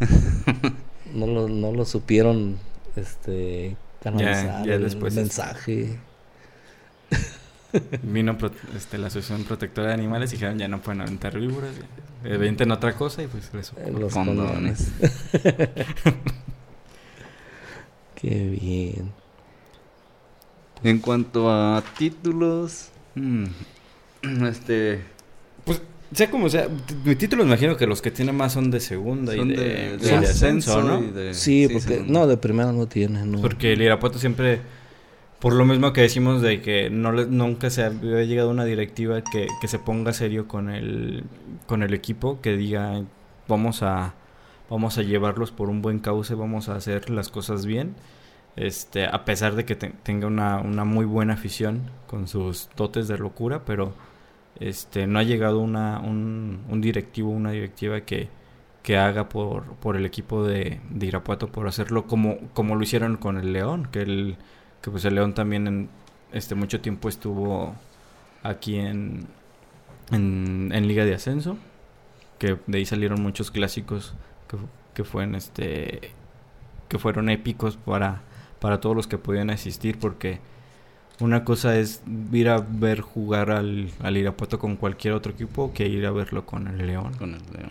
No lo, no lo supieron este canalizar ya el después. mensaje. Vino este, la Asociación Protectora de Animales y dijeron ya no pueden aventar víboras. ya. Aventen otra cosa y pues eso. eh, Los Condones. condones. Qué bien. En cuanto a títulos, mm, este sea como sea, mi título imagino que los que tienen más son de segunda son y de, de, y de de ascenso, ¿no? de- Sí, porque no, de primera no tiene, no. Porque el Irapuato siempre, por lo mismo que decimos de que no le- nunca se había llegado una directiva que, que se ponga serio con el, con el equipo, que diga vamos a, vamos a llevarlos por un buen cauce, vamos a hacer las cosas bien. Este, a pesar de que te- tenga una, una muy buena afición con sus dotes de locura, pero este no ha llegado una, un, directivo, una directiva que, que haga por, por el equipo de, Irapuato por hacerlo como, como lo hicieron con el León, que el, que pues el León también en este mucho tiempo estuvo aquí en, en, Liga de Ascenso, que de ahí salieron muchos clásicos que, que fueron este que fueron épicos para, para todos los que podían asistir porque una cosa es ir a ver jugar al, al Irapuato con cualquier otro equipo que ir a verlo con el León. con el León.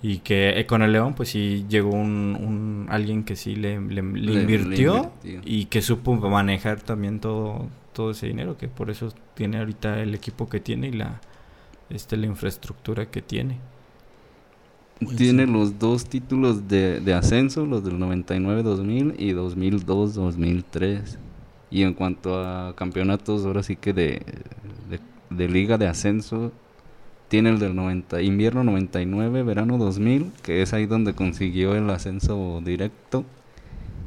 Y que eh, con el León, pues sí llegó un, un alguien que sí le, le- le Le- le invirtió y que supo manejar también todo, todo ese dinero, que por eso tiene ahorita el equipo que tiene y la, este, la infraestructura que tiene. Tiene los dos títulos de, de ascenso, los del 99-2000 y 2002-2003. Y en cuanto a campeonatos, ahora sí que de, de, de liga de ascenso, tiene el del 90, invierno 99, verano 2000, que es ahí donde consiguió el ascenso directo.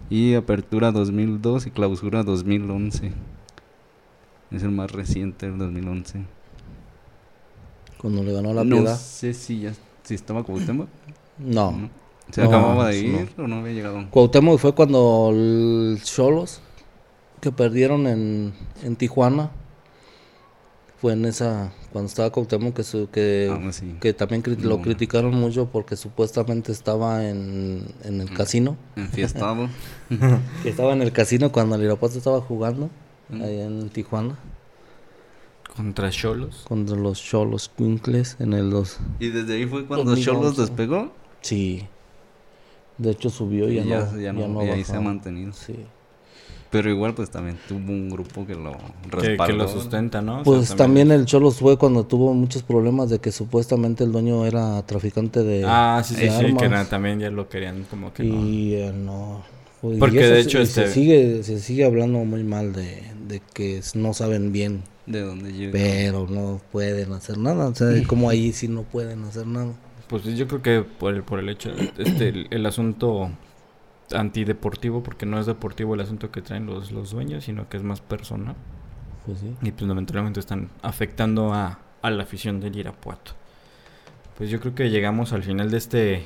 Y apertura 2002 y clausura 2011. Es el más reciente, el 2011. Cuando le ganó la no piedad. sé si ya si estaba Cuauhtémoc. No. ¿no? ¿Se No, acababa de ir o no había llegado? Cuauhtémoc fue cuando el Cholos que perdieron en, en Tijuana. Fue en esa cuando estaba Cuauhtémoc que su, que, que también cri- lo criticaron mucho porque supuestamente estaba en, en Mm. el casino. Enfiestado. Que estaba en el casino cuando el Irapuato estaba jugando Mm. ahí en Tijuana Contra Cholos. contra los Cholos Quincles en el 2. y desde ahí fue cuando 2011. Cholos despegó. Sí. De hecho subió y Y ya, ya, no, ya ya no, y ahí se ha mantenido. Sí. Pero igual pues también tuvo un grupo que lo Que, respaldó. que lo sustenta, ¿no? O sea, Pues también el Cholos fue cuando tuvo muchos problemas de que supuestamente el dueño era traficante de, Ah, sí, sí, sí, que na- también ya lo querían como que no. y eh, no. Y Porque eso de se- hecho, y se este- sigue se sigue hablando muy mal de, de que no saben bien, De dónde llega. pero no pueden hacer nada, o sea, como ahí sí no pueden hacer nada. Pues yo creo que por el, por el hecho, este, el, el asunto antideportivo, porque no es deportivo el asunto que traen los, los dueños, sino que es más personal. Pues sí. Y pues lamentablemente están afectando a, a la afición del Irapuato. Pues yo creo que llegamos al final de este,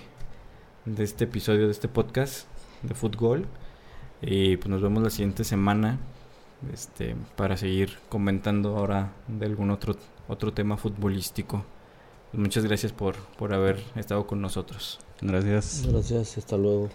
de este episodio, de este podcast de fútbol. Y pues nos vemos la siguiente semana este, para seguir comentando ahora de algún otro, otro tema futbolístico. Pues muchas gracias por, por haber estado con nosotros. Gracias. Gracias, hasta luego.